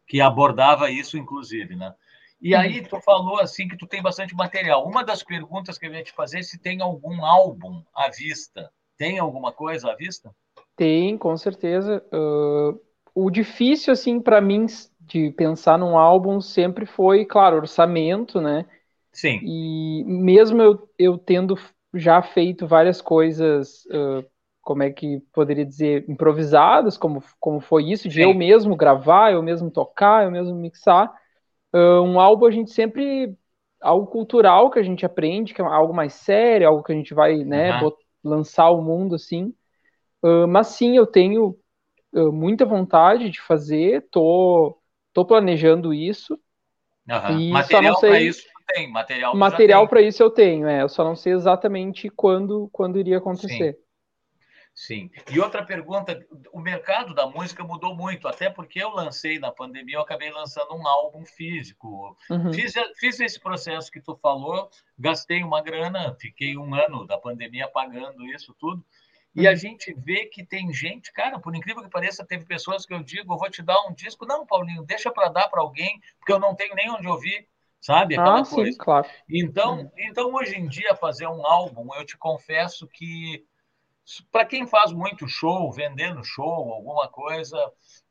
Speaker 1: que abordava isso, inclusive, né? E uhum. aí tu falou assim que tu tem bastante material. Uma das perguntas que eu ia te fazer é se tem algum álbum à vista. Tem alguma coisa à vista?
Speaker 2: Tem, com certeza. Uh, o difícil, assim, para mim, de pensar num álbum sempre foi, claro, orçamento, né?
Speaker 1: Sim.
Speaker 2: E mesmo eu, eu tendo já feito várias coisas, uh, como é que poderia dizer, improvisadas, como, como foi isso, de Sim. eu mesmo gravar, eu mesmo tocar, eu mesmo mixar. Uh, um álbum a gente sempre. Algo cultural que a gente aprende, que é algo mais sério, algo que a gente vai né, uhum. lançar ao mundo assim. Uh, mas sim, eu tenho uh, muita vontade de fazer, tô, tô planejando isso.
Speaker 1: Uhum. Material para isso tem,
Speaker 2: material Material para isso eu tenho, é, eu só não sei exatamente quando, quando iria acontecer.
Speaker 1: Sim. Sim. E outra pergunta: o mercado da música mudou muito, até porque eu lancei na pandemia, eu acabei lançando um álbum físico. Uhum. Fiz, fiz esse processo que tu falou, gastei uma grana, fiquei um ano da pandemia pagando isso tudo. E a uhum. gente vê que tem gente, cara, por incrível que pareça, teve pessoas que eu digo, eu vou te dar um disco. Não, Paulinho, deixa para dar para alguém, porque eu não tenho nem onde ouvir, sabe?
Speaker 2: Aquela ah, coisa. Sim, claro.
Speaker 1: Então, uhum. então, hoje em dia, fazer um álbum, eu te confesso que, para quem faz muito show, vendendo show, alguma coisa,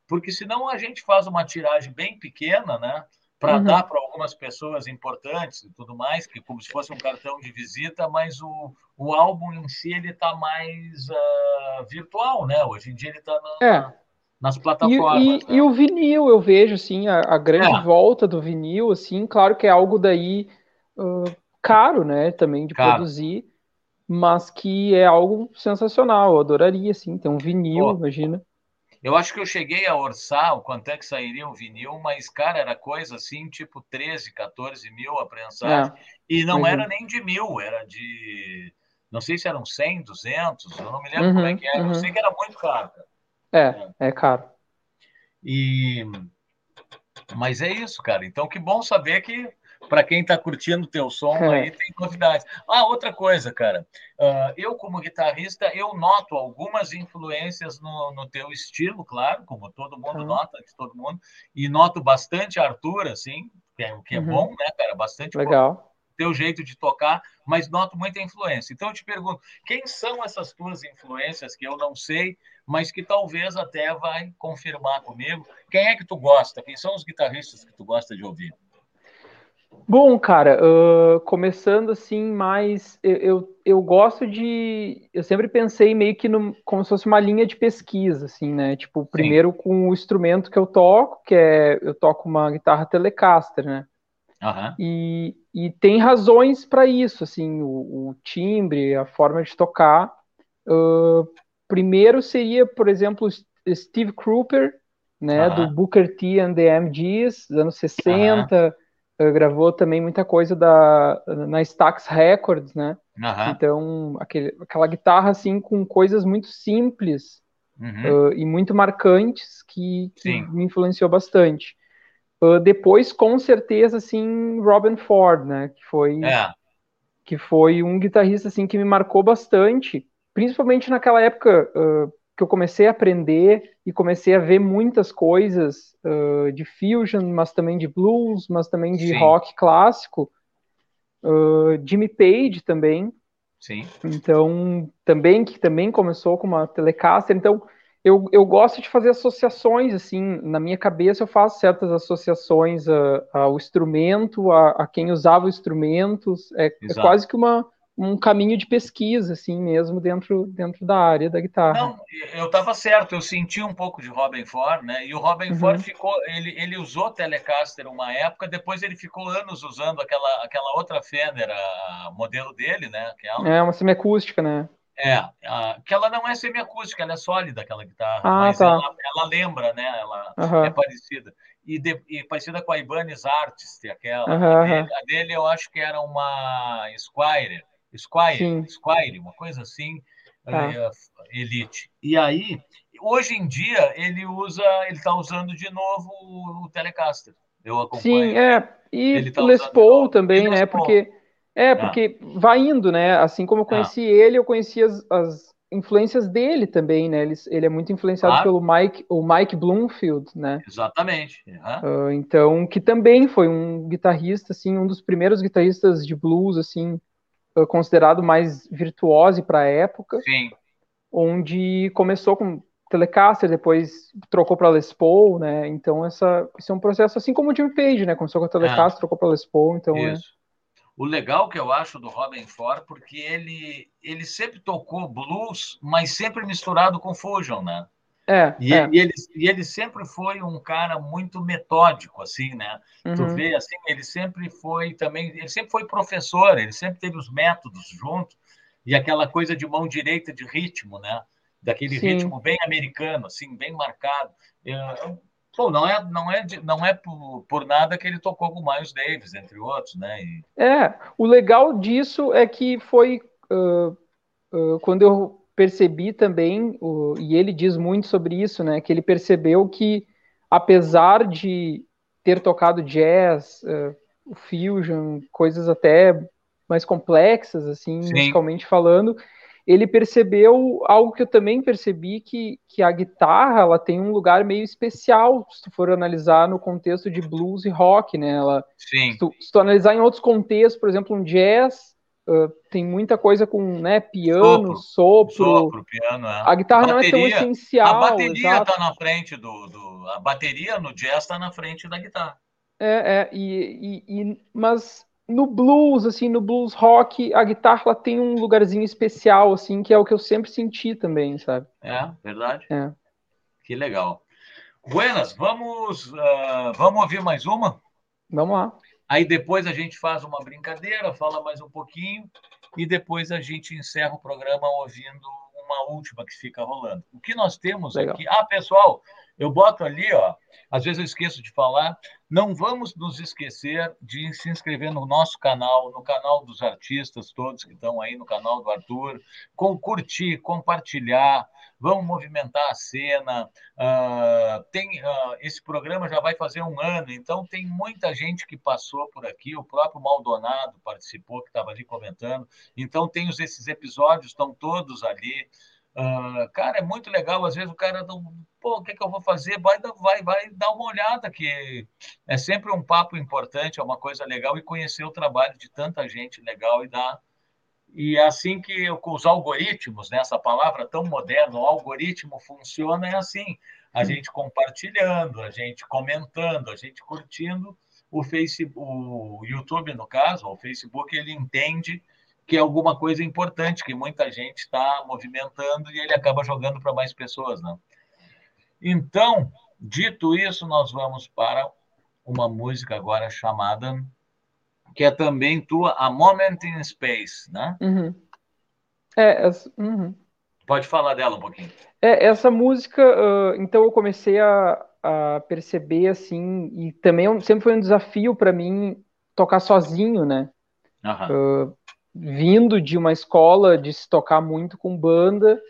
Speaker 1: porque senão a gente faz uma tiragem bem pequena, né? Para uhum. dar para algumas pessoas importantes e tudo mais, que como se fosse um cartão de visita, mas o, o álbum em si ele está mais uh, virtual, né? Hoje em dia ele está na, é. nas plataformas.
Speaker 2: E, e,
Speaker 1: né?
Speaker 2: e, o vinil, eu vejo assim, a, a grande é. volta do vinil, assim, claro que é algo daí uh, caro, né? Também de caro. produzir, mas que é algo sensacional. Eu adoraria, assim, ter um vinil, Pô. imagina.
Speaker 1: Eu acho que eu cheguei a orçar o quanto é que sairia um vinil, mas, cara, era coisa assim, tipo 13, 14 mil a prensagem. É. E não uhum. era nem de mil, era de. Não sei se eram 100, 200, eu não me lembro uhum, como é que era. Uhum. Eu sei que era muito caro. Cara.
Speaker 2: É, é caro.
Speaker 1: E. Mas é isso, cara. Então, que bom saber que para quem está curtindo o teu som é. aí, tem novidades. Ah, outra coisa, cara. Uh, eu, como guitarrista, eu noto algumas influências no, no teu estilo, claro, como todo mundo uhum. nota, todo mundo, e noto bastante Arthur, assim, que é, que é uhum. bom, né, cara? Bastante
Speaker 2: Legal. Bom
Speaker 1: teu jeito de tocar, mas noto muita influência. Então eu te pergunto, quem são essas tuas influências que eu não sei, mas que talvez até vai confirmar comigo? Quem é que tu gosta? Quem são os guitarristas que tu gosta de ouvir?
Speaker 2: Bom, cara, uh, começando assim, mais eu, eu, eu, gosto de. Eu sempre pensei meio que no, como se fosse uma linha de pesquisa, assim, né? Tipo, primeiro Sim. com o instrumento que eu toco, que é eu toco uma guitarra Telecaster, né?
Speaker 1: Uhum.
Speaker 2: E, e tem razões para isso, assim, o, o, timbre, a forma de tocar. Uh, primeiro seria, por exemplo, Steve Cropper, né, uhum. do Booker T and the MGs, dos anos 60, uhum. Uh, gravou também muita coisa da, na Stax Records, né? Então, aquele, aquela guitarra, assim, com coisas muito simples uh, e muito marcantes que, que me influenciou bastante. Uh, depois, com certeza, assim, Robin Ford, né? Que foi, é. que foi um guitarrista assim que me marcou bastante, principalmente naquela época uh, que eu comecei a aprender e comecei a ver muitas coisas uh, de fusion, mas também de blues, mas também de Sim. rock clássico. Jimmy Page também.
Speaker 1: Sim.
Speaker 2: Então, também que também começou com uma Telecaster. Então, eu, eu gosto de fazer associações, assim, na minha cabeça eu faço certas associações ao instrumento, a, a quem usava os instrumentos, é, é quase que uma, um caminho de pesquisa, assim mesmo, dentro, dentro da área da guitarra. Não,
Speaker 1: eu estava certo, eu senti um pouco de Robin Ford, né? E o Robin uhum. Ford ficou, ele, ele usou Telecaster uma época, depois ele ficou anos usando aquela, aquela outra Fender, a modelo dele, né?
Speaker 2: Que é, é uma semiacústica, né?
Speaker 1: É, a, que ela não é semiacústica, ela é sólida, aquela guitarra,
Speaker 2: ah,
Speaker 1: mas
Speaker 2: tá.
Speaker 1: ela, ela, lembra, né? Ela uhum. é parecida. E, de, e, parecida com a Ibanez Artist, aquela. Uhum. A, dele, a, dele, eu acho que era uma Squire, Squire, Squire uma coisa assim, tá. Eh, Elite. E aí, hoje em dia, ele usa, ele está usando de novo o Telecaster. Eu acompanho.
Speaker 2: Sim, é. E tá Les Paul também, né? Porque é, ah. porque ah. vai indo, né? Assim como eu ah. conheci ah. ele, eu conheci as, as, influências dele também, né? Ele, ele é muito influenciado claro. pelo Mike, o Mike Bloomfield, né?
Speaker 1: Exatamente.
Speaker 2: Uhum. Uh, então, que também foi um guitarrista, assim, um dos primeiros guitarristas de blues, assim, uh, considerado mais virtuoso para a época.
Speaker 1: Sim.
Speaker 2: Onde começou com Telecaster, depois trocou para Les Paul, né? Então, essa, esse é um processo assim como o Jimmy Page, né? Começou com a Telecaster, é. trocou para Les Paul, então é Isso. é
Speaker 1: o legal que eu acho do Robin Ford, porque ele, ele sempre tocou blues, mas sempre misturado com fusion, né?
Speaker 2: É,
Speaker 1: e,
Speaker 2: é.
Speaker 1: e, ele, e ele sempre foi um cara muito metódico, assim, né? Uhum. Tu vê, assim, ele sempre foi também, ele sempre foi professor, ele sempre teve os métodos junto, e aquela coisa de mão direita de ritmo, né? Daquele Sim. ritmo bem americano, assim, bem marcado. Eu, Pô, não é, não é, não é por, por, nada que ele tocou com o Miles Davis, entre outros, né? E...
Speaker 2: É, o legal disso é que foi uh, uh, quando eu percebi também, uh, e ele diz muito sobre isso, né? Que ele percebeu que, apesar de ter tocado jazz, fusion, coisas até mais complexas, assim, Sim. musicalmente falando, ele percebeu algo que eu também percebi, que, que a guitarra ela tem um lugar meio especial, se tu for analisar no contexto de blues e rock, né? Ela,
Speaker 1: Sim.
Speaker 2: Se, tu, se tu analisar em outros contextos, por exemplo, um jazz, uh, tem muita coisa com né, piano, sopro. sopro.
Speaker 1: piano, é.
Speaker 2: A guitarra bateria, não é tão essencial.
Speaker 1: A bateria está na frente do, do, A bateria no jazz está na frente da guitarra.
Speaker 2: É, é e, e, e, mas no blues, assim, no blues rock, a guitarra tem um lugarzinho especial, assim, que é o que eu sempre senti também, sabe?
Speaker 1: É, verdade.
Speaker 2: É.
Speaker 1: Que legal. Buenas, vamos, uh, vamos ouvir mais uma?
Speaker 2: Vamos lá.
Speaker 1: Aí depois a gente faz uma brincadeira, fala mais um pouquinho, e depois a gente encerra o programa ouvindo uma última que fica rolando. O que nós temos legal. aqui. Ah, pessoal, Eu boto ali, ó, às vezes eu esqueço de falar, não vamos nos esquecer de se inscrever no nosso canal, no canal dos artistas todos que estão aí no canal do Arthur, com curtir, compartilhar, vamos movimentar a cena. Uh, tem uh, esse programa já vai fazer um ano, então tem muita gente que passou por aqui. O próprio Maldonado participou, que estava ali comentando. Então tem os, esses episódios estão todos ali. Uh, cara, é muito legal. Às vezes o cara não, pô, o que, que eu vou fazer? Vai, vai, vai dar uma olhada, que é sempre um papo importante, é uma coisa legal e conhecer o trabalho de tanta gente legal e dar. E assim que eu, com os algoritmos, né, essa palavra tão moderna, o algoritmo funciona é assim: a gente compartilhando, a gente comentando, a gente curtindo. O Facebook, o YouTube, no caso, o Facebook, ele entende que é alguma coisa importante que muita gente está movimentando e ele acaba jogando para mais pessoas, né? Então, dito isso, nós vamos para uma música agora chamada que é também tua, A Moment in Space, né?
Speaker 2: Uhum. É, essa, uhum.
Speaker 1: Pode falar dela um pouquinho.
Speaker 2: É, essa música, uh, então eu comecei a, a, perceber assim, e também é sempre foi um desafio para mim tocar sozinho, né? Uhum. Uh, vindo de uma escola de se tocar muito com banda.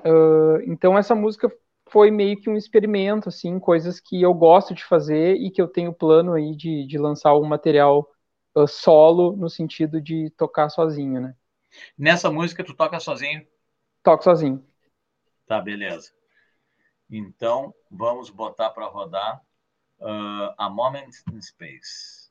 Speaker 2: Uh, então essa música foi meio que um experimento, assim, coisas que eu gosto de fazer e que eu tenho plano aí de, de lançar um material solo no sentido de tocar sozinho, né?
Speaker 1: Nessa música tu toca sozinho?
Speaker 2: Toco sozinho.
Speaker 1: Tá, beleza. Então vamos botar para rodar uh, A Moment in Space.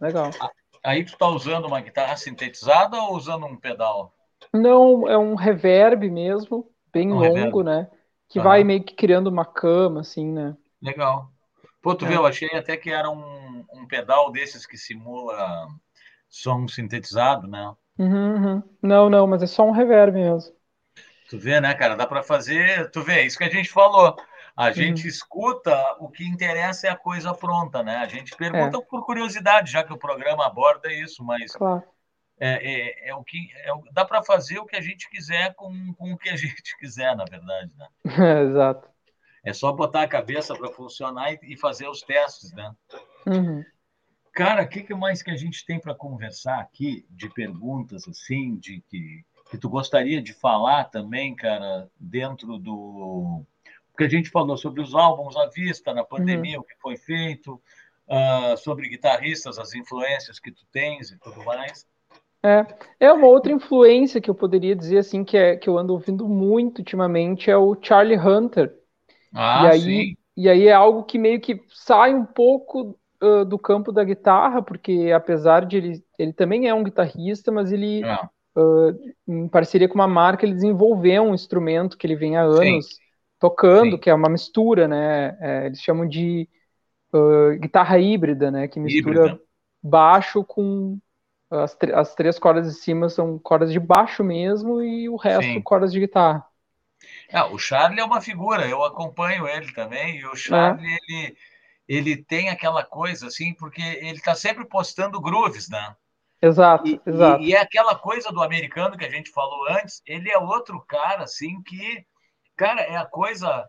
Speaker 1: Legal.
Speaker 2: Legal.
Speaker 1: Aí tu está usando uma guitarra sintetizada ou usando um pedal?
Speaker 2: Não, é um reverb mesmo, bem um longo, reverb. né? Que uhum. vai meio que criando uma cama, assim, né?
Speaker 1: Legal. Pô, tu é. viu, eu achei até que era um, um pedal desses que simula som sintetizado, né?
Speaker 2: Uhum, uhum. Não, não, mas é só um reverb mesmo.
Speaker 1: Tu vê, né, cara? Dá para fazer. Tu vê, isso que a gente falou. A gente uhum. escuta, o que interessa é a coisa pronta, né? A gente pergunta é. por curiosidade, já que o programa aborda isso, mas claro. é, é, é, o que é, dá para fazer o que a gente quiser com, com o que a [LAUGHS] gente quiser, na verdade, né? [LAUGHS]
Speaker 2: exato.
Speaker 1: É só botar a cabeça para funcionar e, e, fazer os testes, né?
Speaker 2: Uhum.
Speaker 1: Cara, o que, que mais que a gente tem para conversar aqui de perguntas assim, de que, que tu gostaria de falar também, cara, dentro do porque a gente falou sobre os álbuns à vista na pandemia, uhum. o que foi feito, uh, sobre guitarristas, as influências que tu tens e tudo mais.
Speaker 2: É, é uma outra influência que eu poderia dizer assim que é que eu ando ouvindo muito ultimamente é o Charlie Hunter.
Speaker 1: Ah,
Speaker 2: e aí,
Speaker 1: sim.
Speaker 2: E aí é algo que meio que sai um pouco uh, do campo da guitarra, porque apesar de ele, ele também é um guitarrista, mas ele é. uh, em parceria com uma marca ele desenvolveu um instrumento que ele vem há anos sim tocando, Sim. que é uma mistura, né? É, eles chamam de uh, guitarra híbrida, né? Que mistura híbrida. baixo com as, as, três cordas de cima são cordas de baixo mesmo e o resto Sim. cordas de guitarra.
Speaker 1: Ah, o Charlie é uma figura, eu acompanho ele também, e o Charlie, é. ele, ele tem aquela coisa, assim, porque ele está sempre postando grooves, né?
Speaker 2: Exato,
Speaker 1: e,
Speaker 2: exato.
Speaker 1: E, e, é aquela coisa do americano que a gente falou antes, ele é outro cara, assim, que Cara, é a coisa.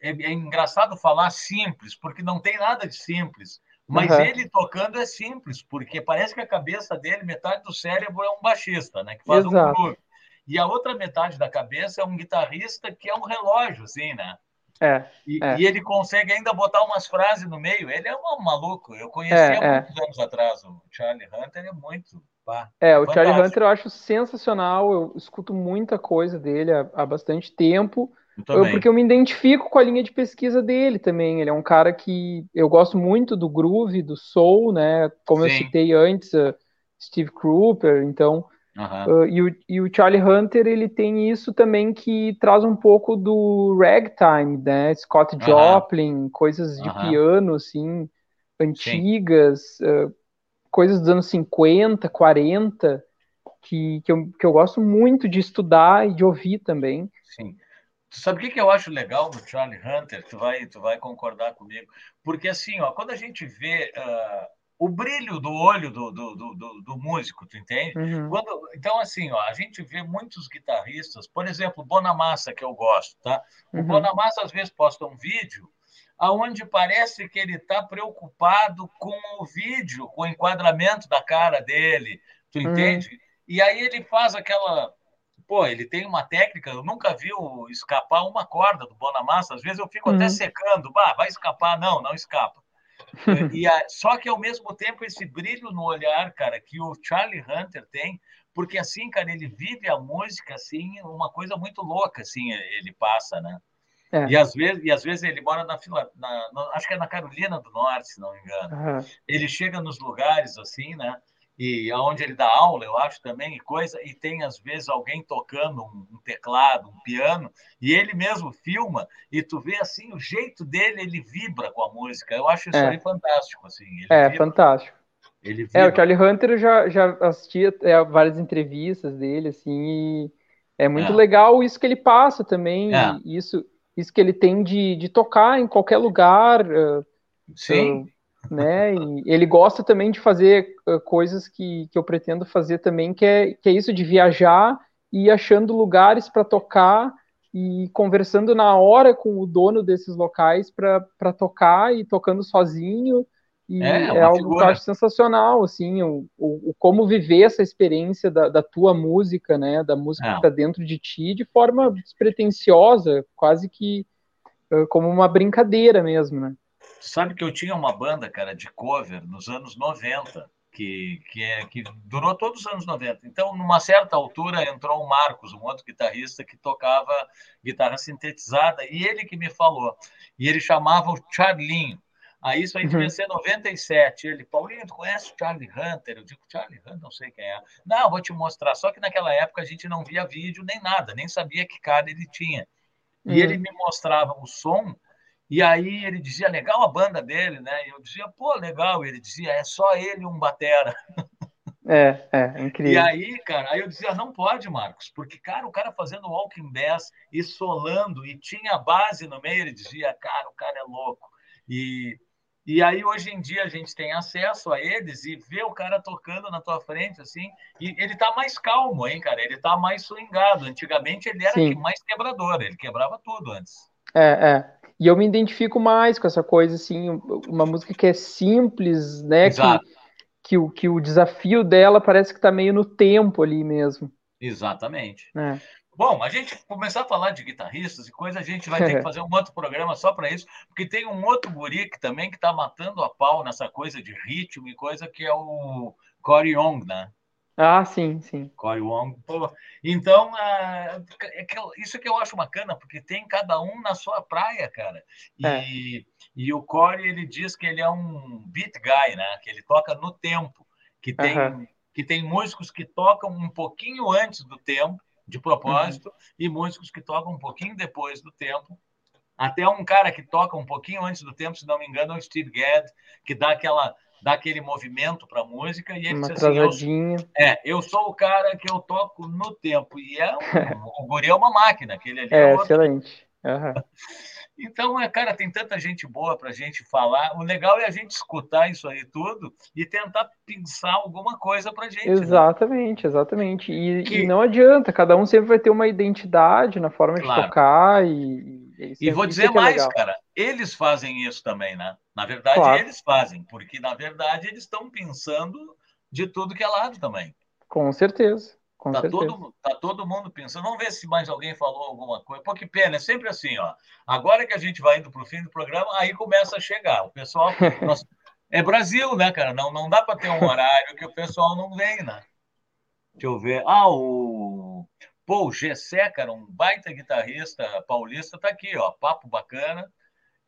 Speaker 1: É, é engraçado falar simples, porque não tem nada de simples. Mas uhum. ele tocando é simples, porque parece que a cabeça dele, metade do cérebro é um baixista, né? Que faz Exato. um groove. E a outra metade da cabeça é um guitarrista que é um relógio, assim, né?
Speaker 2: É,
Speaker 1: e,
Speaker 2: é.
Speaker 1: e, ele consegue ainda botar umas frases no meio. Ele é um maluco. Eu conheci é, há é. muitos anos atrás. O Charlie Hunter é muito. Pá,
Speaker 2: é, o Charlie Hunter eu acho sensacional. Eu escuto muita coisa dele há, há bastante tempo. Eu, porque eu me identifico com a linha de pesquisa dele também. Ele é um cara que eu gosto muito do groove, do soul, né? Como Sim. eu citei antes, uh, Steve Cropper, então.
Speaker 1: Uhum.
Speaker 2: Uh, e, o, e o Charlie Hunter ele tem isso também que traz um pouco do ragtime, né? Scott Joplin, uhum. coisas de uhum. piano assim antigas, uh, coisas dos anos 50, 40, que, que, eu, que eu gosto muito de estudar e de ouvir também.
Speaker 1: Sim. Tu sabe o que, que eu acho legal do Charlie Hunter? Tu vai, tu vai concordar comigo. Porque assim, ó, quando a gente vê uh, o brilho do olho do, do, do, do músico, tu entende?
Speaker 2: Uhum.
Speaker 1: Quando, então, assim, ó, a gente vê muitos guitarristas, por exemplo, o Bonamassa, que eu gosto, tá? O uhum. Bonamassa às vezes posta um vídeo aonde parece que ele está preocupado com o vídeo, com o enquadramento da cara dele, tu uhum. entende? Uhum. E aí ele faz aquela pô, ele tem uma técnica, eu nunca vi escapar uma corda do Bonamassa, às vezes eu fico uhum. até secando, bah, vai escapar, não, não escapa. e a, só que ao mesmo tempo esse brilho no olhar, cara, que o Charlie Hunter tem, porque assim, cara, ele vive a música assim, uma coisa muito louca, assim, ele passa, né? É. E, às vezes, e às vezes ele mora na fila, na, na, acho que é na Carolina do Norte, se não me engano.
Speaker 2: Uhum.
Speaker 1: Ele chega nos lugares assim, né? E aonde ele dá aula, eu acho também, e coisa, e tem às vezes alguém tocando um, um, teclado, um piano, e ele mesmo filma, e tu vê assim, o jeito dele, ele vibra com a música. Eu acho isso é. aí fantástico, assim.
Speaker 2: é, vibra. fantástico. Ele vibra. É, o Charlie Hunter eu já, já assisti é, várias entrevistas dele, assim, e é muito é. legal isso que ele passa também, é. isso, isso que ele tem de, de tocar em qualquer lugar.
Speaker 1: Sim. Uh,
Speaker 2: né? E ele gosta também de fazer uh, coisas que, que eu pretendo fazer também, que é, que é isso de viajar e ir achando lugares para tocar e conversando na hora com o dono desses locais para tocar e tocando sozinho. E é, é algo figura. que eu acho sensacional, assim, o, o, o, como viver essa experiência da, da tua música, né, da música é. que está dentro de ti, de forma despretensiosa, quase que uh, como uma brincadeira mesmo, né.
Speaker 1: Sabe que eu tinha uma banda, cara, de cover nos anos 90, que, que, é, que durou todos os anos 90. Então, numa certa altura, entrou o Marcos, um outro guitarrista que tocava guitarra sintetizada, e ele que me falou. E ele chamava o Charlinho. Aí isso aí devia uhum. ser 97. Ele, Paulinho, tu conhece o Charlie Hunter? Eu digo, Charlie Hunter, não sei quem é. Não, vou te mostrar. Só que naquela época a gente não via vídeo nem nada, nem sabia que cara ele tinha. E uhum. ele me mostrava o som, e aí ele dizia, legal a banda dele, né? E eu dizia, pô, legal. E ele dizia, é só ele um batera.
Speaker 2: É, é, incrível.
Speaker 1: E aí, cara, aí eu dizia, não pode, Marcos, porque, cara, o cara fazendo walking bass e solando, e tinha base no meio, ele dizia, cara, o cara é louco. E, e aí, hoje em dia, a gente tem acesso a eles e vê o cara tocando na tua frente, assim, e ele tá mais calmo, hein, cara? Ele tá mais swingado. Antigamente, ele era mais quebrador, ele quebrava tudo antes.
Speaker 2: É, é. E eu me identifico mais com essa coisa, assim, uma música que é simples, né? Exato. Que que o, que o desafio dela parece que está meio no tempo ali mesmo.
Speaker 1: Exatamente. É. Bom, a gente começar a falar de guitarristas e coisa, a gente vai ter que [LAUGHS] fazer um outro programa só para isso, porque tem um outro guri que também que está matando a pau nessa coisa de ritmo e coisa que é o Corey Young, né?
Speaker 2: Ah, sim, sim.
Speaker 1: Corey Wong. Pô. Então, uh, é que eu, isso que eu acho bacana, porque tem cada um na sua praia, cara. E, é. e o Corey, ele diz que ele é um beat guy, né? Que ele toca no tempo. Que tem, uhum. que tem músicos que tocam um pouquinho antes do tempo, de propósito, uhum. e músicos que tocam um pouquinho depois do tempo. Até um cara que toca um pouquinho antes do tempo, se não me engano, é o Steve Gadd, que dá aquela dá aquele movimento para a música e ele
Speaker 2: Uma
Speaker 1: diz assim, eu, é, eu sou o cara que eu toco no tempo e é um, o guri é uma máquina, aquele ali
Speaker 2: é, [LAUGHS] é excelente. Uhum. [LAUGHS]
Speaker 1: Então, é, cara, tem tanta gente boa para a gente falar. O legal é a gente escutar isso aí tudo e tentar pensar alguma coisa para gente.
Speaker 2: Exatamente, né? exatamente. E, que... e, não adianta, cada um sempre vai ter uma identidade na forma claro. de tocar e,
Speaker 1: e vou dizer é mais, é cara, eles fazem isso também, né? Na verdade, claro. eles fazem, porque na verdade eles estão pensando de tudo que é lado também.
Speaker 2: Com certeza. Com
Speaker 1: tá,
Speaker 2: certeza.
Speaker 1: Todo, tá todo mundo pensando. Vamos ver se mais alguém falou alguma coisa. Pô, que pena, é sempre assim, ó. Agora que a gente vai indo para o fim do programa, aí começa a chegar. O pessoal. [LAUGHS] Nossa, é Brasil, né, cara? Não, não dá para ter um horário que o pessoal não vem, né? Deixa eu ver. Ah, o, Pô, o Gessé, cara, um baita guitarrista paulista, tá aqui, ó, papo bacana.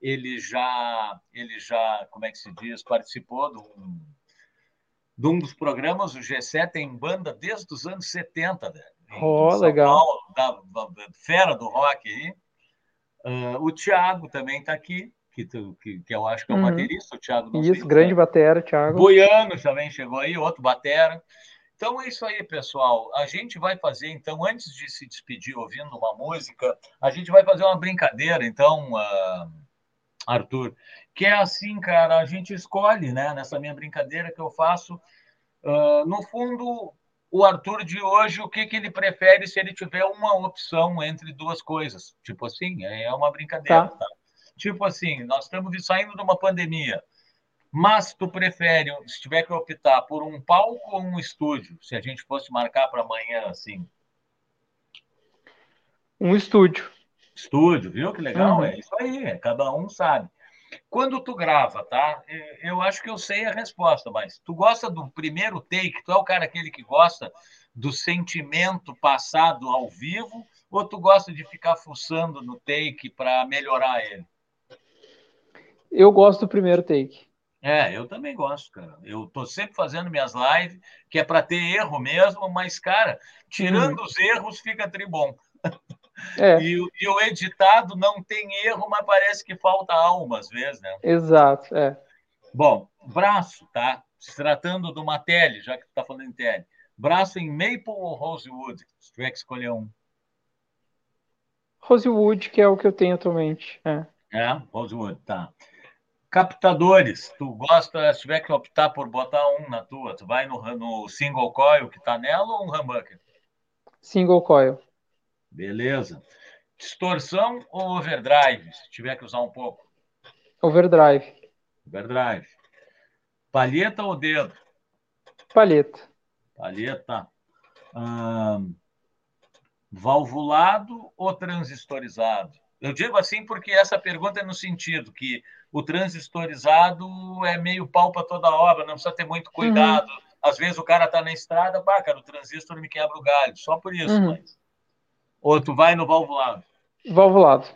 Speaker 1: Ele já, ele já, como é que se diz, participou de um, de um dos programas. O Gessé tem banda desde os anos 70, velho.
Speaker 2: Oh, legal.
Speaker 1: Paulo, da, da, fera do rock aí. Uh, o Thiago também está aqui, que, que, que, eu acho que é o uhum. baterista, o Thiago.
Speaker 2: Isso, sei, grande né? batera, Thiago.
Speaker 1: Boiano também chegou aí, outro batera. Então é isso aí, pessoal. A gente vai fazer, então, antes de se despedir ouvindo uma música, a gente vai fazer uma brincadeira, então, uh, Arthur, que é assim, cara, a gente escolhe, né, nessa minha brincadeira que eu faço, uh, no fundo, o Arthur de hoje, o que, que ele prefere se ele tiver uma opção entre duas coisas. Tipo assim, é uma brincadeira. Tá. Tá? Tipo assim, nós estamos saindo de uma pandemia. Mas tu prefere, se tiver que optar por um palco ou um estúdio, se a gente fosse marcar para amanhã assim?
Speaker 2: Um estúdio.
Speaker 1: Estúdio, viu que legal? Uhum. É isso aí, é, cada um sabe. Quando tu grava, tá? Eu acho que eu sei a resposta, mas tu gosta do primeiro take? Tu é o cara aquele que gosta do sentimento passado ao vivo ou tu gosta de ficar fuçando no take para melhorar ele?
Speaker 2: Eu gosto do primeiro take.
Speaker 1: É, eu também gosto, cara. Eu tô sempre fazendo minhas lives, que é para ter erro mesmo, mas, cara, tirando uhum. os erros, fica tribom. [LAUGHS] É. E, e, o editado não tem erro, mas parece que falta alma às vezes, né?
Speaker 2: Exato, é.
Speaker 1: Bom, braço, tá? Se tratando de uma tele, já que tu tá falando em tele. Braço em Maple ou Rosewood? Se tiver que escolher um.
Speaker 2: Rosewood, que é o que eu tenho atualmente. É,
Speaker 1: é Rosewood, tá. Captadores, tu gosta, se tiver que optar por botar um na tua, tu vai no, no single coil que tá nela ou um humbucker?
Speaker 2: Single coil.
Speaker 1: Beleza. Distorção ou overdrive, se tiver que usar um pouco?
Speaker 2: Overdrive.
Speaker 1: Overdrive. Palheta ou dedo?
Speaker 2: Palheta.
Speaker 1: Palheta. Hum, valvulado ou transistorizado? Eu digo assim porque essa pergunta é no sentido que o transistorizado é meio pau para toda obra, não precisa ter muito cuidado. Uhum. Às vezes o cara está na estrada, pá, cara, o transistor me quebra o galho, só por isso. Uhum. Mas... Ou tu vai no valvulado?
Speaker 2: Valvulado.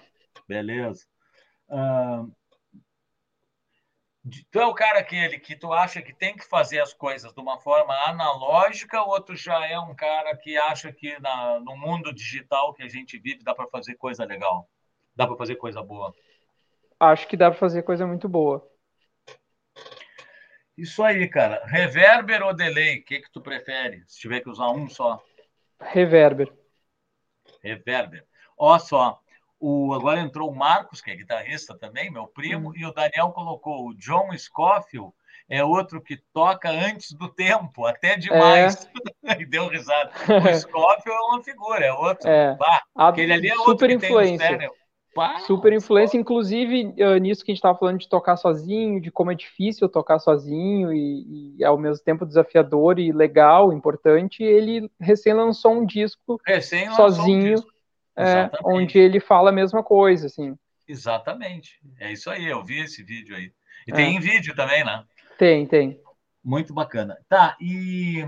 Speaker 1: Beleza. Uh... Tu é o cara aquele que tu acha que tem que fazer as coisas de uma forma analógica, ou tu já é um cara que acha que na, no mundo digital que a gente vive dá para fazer coisa legal? Dá para fazer coisa boa?
Speaker 2: Acho que dá para fazer coisa muito boa.
Speaker 1: Isso aí, cara. Reverber ou delay? O que, que tu prefere? Se tiver que usar um só.
Speaker 2: Reverber.
Speaker 1: Reverber. Ó só, o, agora entrou o Marcos, que é guitarrista também, meu primo, hum. e o Daniel colocou o John Scofield, é outro que toca antes do tempo, até demais. É. [LAUGHS] e deu risada. [LAUGHS] O Scofield é uma figura, é outro.
Speaker 2: É. Bah, aquele ali é super outro que influência. Super influência, inclusive uh, nisso que a gente estava falando de tocar sozinho, de como é difícil tocar sozinho e, e, ao mesmo tempo desafiador e legal, importante. Ele recém lançou um disco recém sozinho. Um disco é, onde ele fala a mesma coisa, assim.
Speaker 1: Exatamente. É isso aí, eu vi esse vídeo aí. E é. tem em vídeo também, né?
Speaker 2: Tem, tem.
Speaker 1: Muito bacana. Tá, e.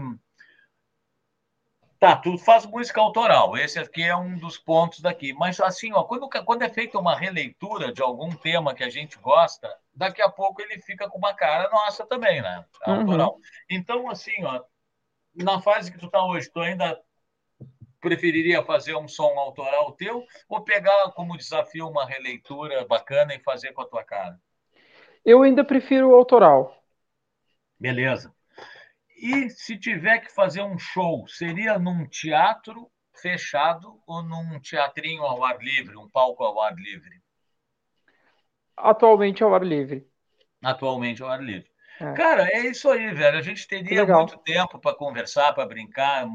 Speaker 1: Tá, tu faz música autoral, esse aqui é um dos pontos daqui. Mas assim, ó, quando, quando é feita uma releitura de algum tema que a gente gosta, daqui a pouco ele fica com uma cara nossa também, né? Uhum. Autoral. Uhum. Então, assim, ó, na fase que tu tá hoje, tu ainda preferiria fazer um som autoral teu ou pegar como desafio uma releitura bacana e fazer com a tua cara?
Speaker 2: Eu ainda prefiro o autoral.
Speaker 1: Beleza. E se tiver que fazer um show, seria num teatro fechado ou num teatrinho ao ar livre, um palco ao ar livre?
Speaker 2: Atualmente ao ar livre.
Speaker 1: Atualmente ao ar livre. É. Cara, é isso aí, velho. A gente teria muito tempo para conversar, para brincar.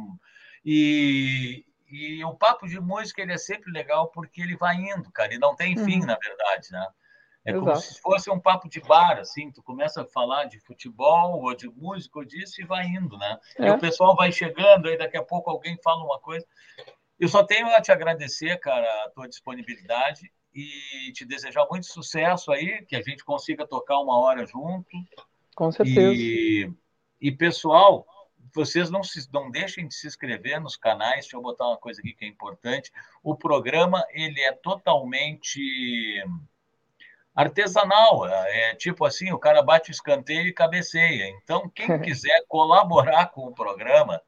Speaker 1: E, e o papo de música ele é sempre legal porque ele vai indo, cara, e não tem fim, uhum. na verdade, né? É Exato. como se fosse um papo de bar, assim, tu começa a falar de futebol ou de música ou disso e vai indo, né? É. E o pessoal vai chegando, aí daqui a pouco alguém fala uma coisa. Eu só tenho a te agradecer, cara, a tua disponibilidade e te desejar muito sucesso aí, que a gente consiga tocar uma hora junto.
Speaker 2: Com certeza.
Speaker 1: E, e pessoal, vocês não, se, não deixem de se inscrever nos canais. Deixa eu botar uma coisa aqui que é importante. O programa ele é totalmente artesanal. É tipo assim, o cara bate o escanteio e cabeceia. Então, quem [LAUGHS] quiser colaborar com o programa,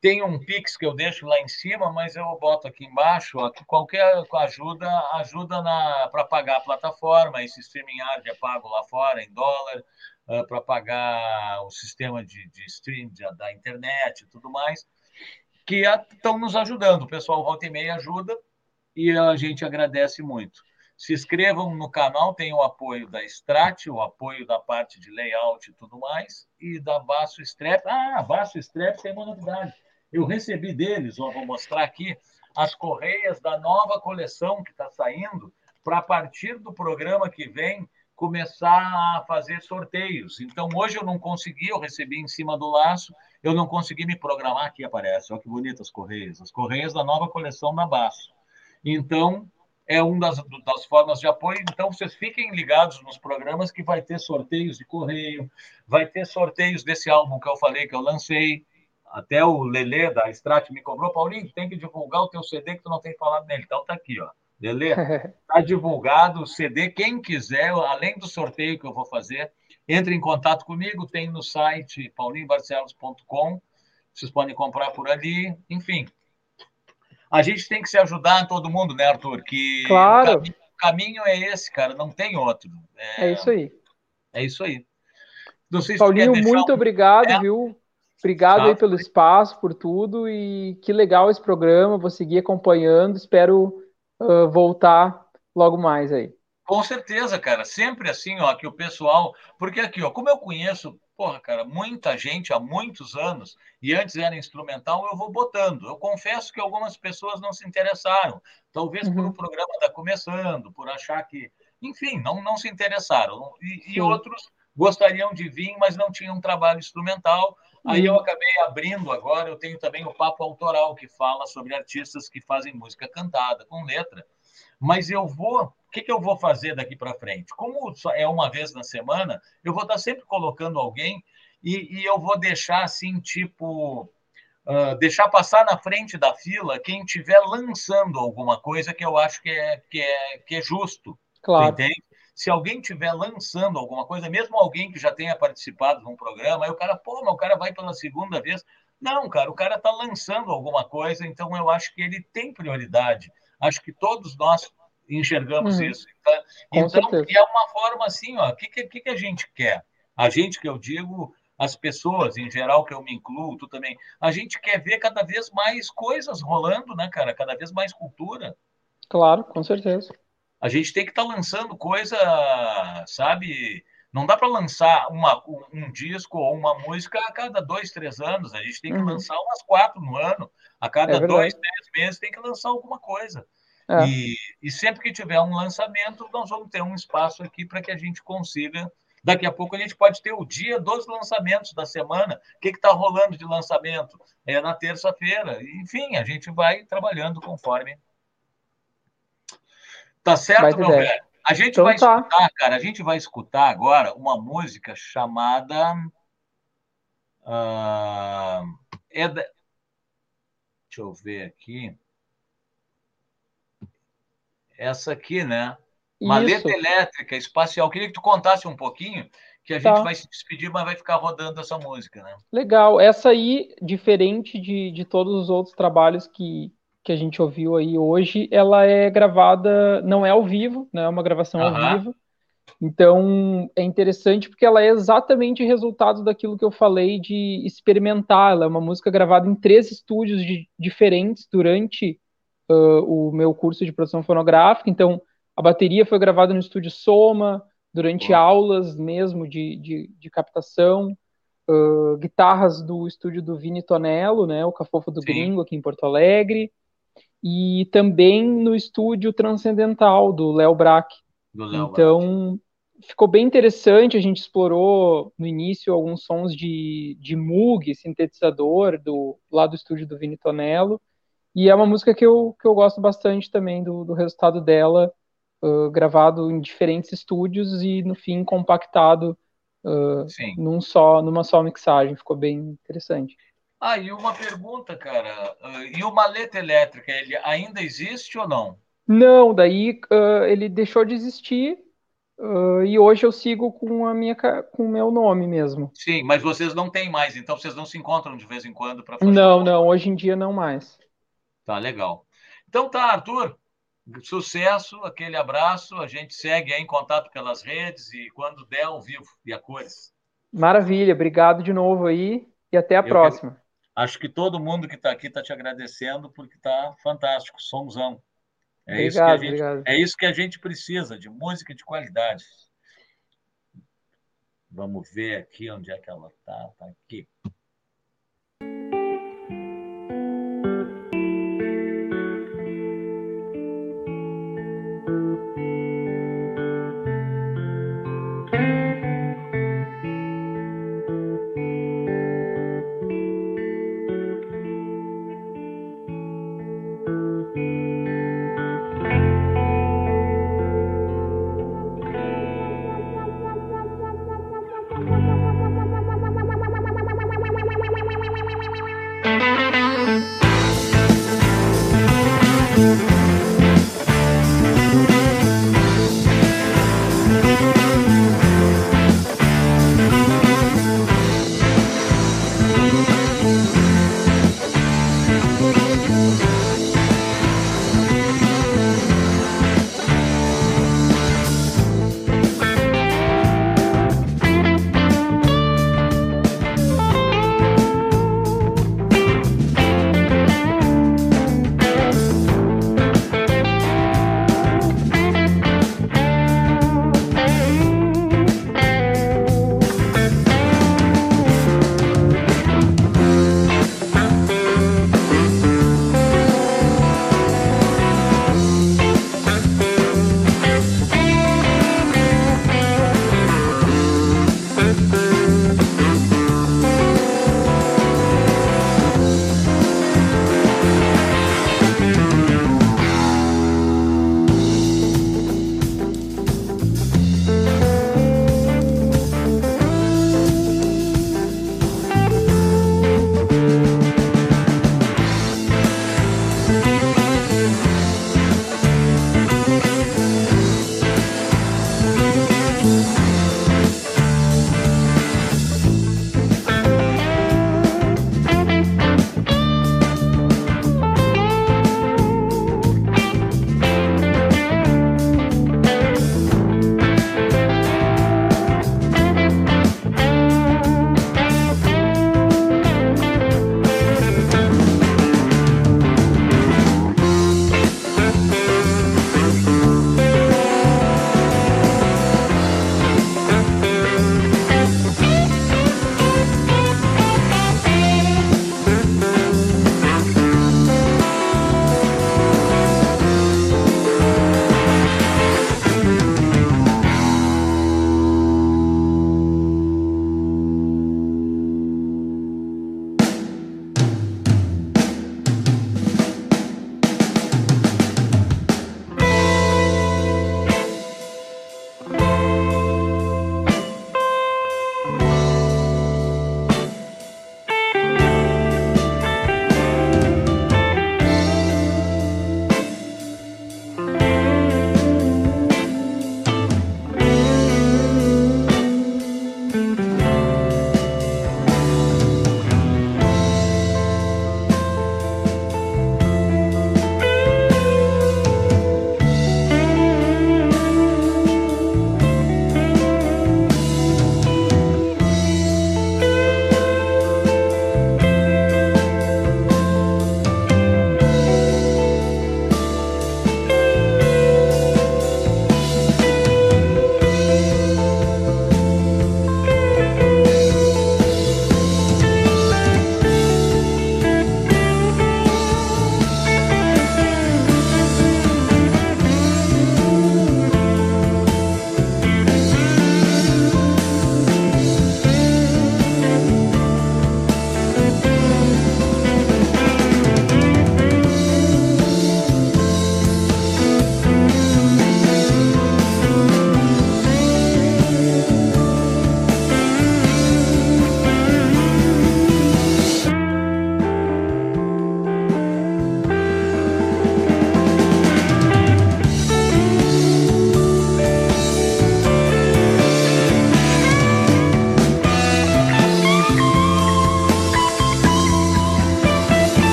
Speaker 1: tem um Pix que eu deixo lá em cima, mas eu boto aqui embaixo. Aqui, qualquer ajuda ajuda para pagar a plataforma. Esse streaming é pago lá fora em dólar uh, para pagar o sistema de, de stream de, da internet e tudo mais, que estão nos ajudando. O pessoal volta e meia ajuda e a gente agradece muito. Se inscrevam no canal, tem o apoio da Strat, o apoio da parte de layout e tudo mais, e da Basso Strap. Ah, Basso Strap tem uma novidade. Eu recebi deles, ó, vou mostrar aqui, as correias da nova coleção que está saindo, para a partir do programa que vem, começar a fazer sorteios. Então, hoje eu não consegui, eu recebi em cima do laço, eu não consegui me programar. Aqui aparece, olha que bonitas as correias. As correias da nova coleção da Baço. Então, é uma das, das formas de apoio. Então, vocês fiquem ligados nos programas que vai ter sorteios de correio, vai ter sorteios desse álbum que eu falei, que eu lancei. Até o Lelê da Strat me cobrou, Paulinho, tem que divulgar o teu CD que tu não tem falado nele. Então, tá aqui, ó. Lele, está [LAUGHS] divulgado o CD. Quem quiser, além do sorteio que eu vou fazer, entre em contato comigo. Tem no site paulinhobarcelos.com. Vocês podem comprar por ali. Enfim, a gente tem que se ajudar todo mundo, né, Arthur? Que
Speaker 2: claro.
Speaker 1: o, caminho, o caminho é esse, cara. Não tem outro.
Speaker 2: É, é isso aí.
Speaker 1: É isso aí.
Speaker 2: Se Paulinho, muito um... obrigado, é. viu? Obrigado aí pelo espaço, por tudo e que legal esse programa. Vou seguir acompanhando. Espero uh, voltar logo mais aí.
Speaker 1: Com certeza, cara. Sempre assim, ó, que o pessoal. Porque aqui, ó, como eu conheço, porra, cara, muita gente há muitos anos, e antes era instrumental, eu vou botando. Eu confesso que algumas pessoas não se interessaram. Talvez uhum. por o programa estar tá começando, por achar que. Enfim, não, não se interessaram. E, e outros gostariam de vir, mas não tinham trabalho instrumental. Aí eu uhum. acabei abrindo agora, eu tenho também o Papo Autoral, que fala sobre artistas que fazem música cantada, com letra. Mas eu vou, que, que eu vou fazer daqui para frente? Como é uma vez na semana, eu vou estar sempre colocando alguém e, e eu vou deixar assim, tipo, uh, deixar passar na frente da fila quem estiver lançando alguma coisa que eu acho que é, que é, que é justo.
Speaker 2: Claro.
Speaker 1: Entende? se alguém estiver lançando alguma coisa, mesmo alguém que já tenha participado de um programa, aí o cara, pô, mas o cara vai pela segunda vez. Não, cara, o cara está lançando alguma coisa, então eu acho que ele tem prioridade. Acho que todos nós enxergamos uhum. isso. Tá? Então, é uma forma assim, ó, o que, que, que a gente quer? A gente que eu digo, as pessoas em geral, que eu me incluo, tu também, a gente quer ver cada vez mais coisas rolando, né, cara? Cada vez mais cultura.
Speaker 2: Claro, com certeza.
Speaker 1: A gente tem que estar tá lançando coisa, sabe? Não dá para lançar uma, um, disco ou uma música a cada dois, três anos. A gente tem que uhum. lançar umas quatro no ano. A cada é dois, três meses tem que lançar alguma coisa. É. E, e sempre que tiver um lançamento, nós vamos ter um espaço aqui para que a gente consiga. Daqui a pouco a gente pode ter o dia dos lançamentos da semana. O que está rolando de lançamento? É na terça-feira. Enfim, a gente vai trabalhando conforme. Tá certo, meu velho? A gente então, vai tá. escutar, cara, a gente vai escutar agora uma música chamada. Uh, é da... Deixa eu ver aqui essa aqui, né? Maleta Isso. elétrica, espacial. Queria que tu contasse um pouquinho, que a tá. gente vai se despedir, mas vai ficar rodando essa música, né?
Speaker 2: Legal. Essa aí, diferente de, de todos os outros trabalhos que, que a gente ouviu aí hoje, ela é gravada, não é ao vivo, né? É uma gravação ao vivo. Então, é interessante porque ela é exatamente resultado daquilo que eu falei de experimentar. Ela é uma música gravada em três estúdios de, diferentes durante uh, o meu curso de produção fonográfica. Então, a bateria foi gravada no estúdio Soma, durante aulas mesmo de, de, de captação. Uh, guitarras do estúdio do Vini Tonello, né, o Cafofo do Sim. Gringo, aqui em Porto Alegre. E também no estúdio Transcendental, do Léo Brack. Do Léo então, Brack. ficou bem interessante. A gente explorou no início alguns sons de, de Moog, sintetizador, do, lá do estúdio do Vini Tonello. E é uma música que eu, que eu gosto bastante também do, do resultado dela, uh, gravado em diferentes estúdios e no fim compactado uh, num só, numa só mixagem. Ficou bem interessante.
Speaker 1: Ah, e uma pergunta, cara. E o maleta elétrica, ele ainda existe ou não?
Speaker 2: Não, daí uh, ele deixou de existir uh, e hoje eu sigo com a minha com o meu nome mesmo.
Speaker 1: Sim, mas vocês não têm mais, então vocês não se encontram de vez em quando para fazer.
Speaker 2: Não, não, hoje em dia não mais.
Speaker 1: Tá legal. Então tá, Arthur. Sucesso, aquele abraço. A gente segue em contato pelas redes e quando der ao vivo e a cores.
Speaker 2: Maravilha, obrigado de novo aí e até a Eu próxima.
Speaker 1: Acho que todo mundo que está aqui está te agradecendo porque está fantástico, somzão. É, obrigado, isso que a gente, obrigado. é isso que a gente precisa, de música de qualidade. Vamos ver aqui onde é que ela está. Está aqui.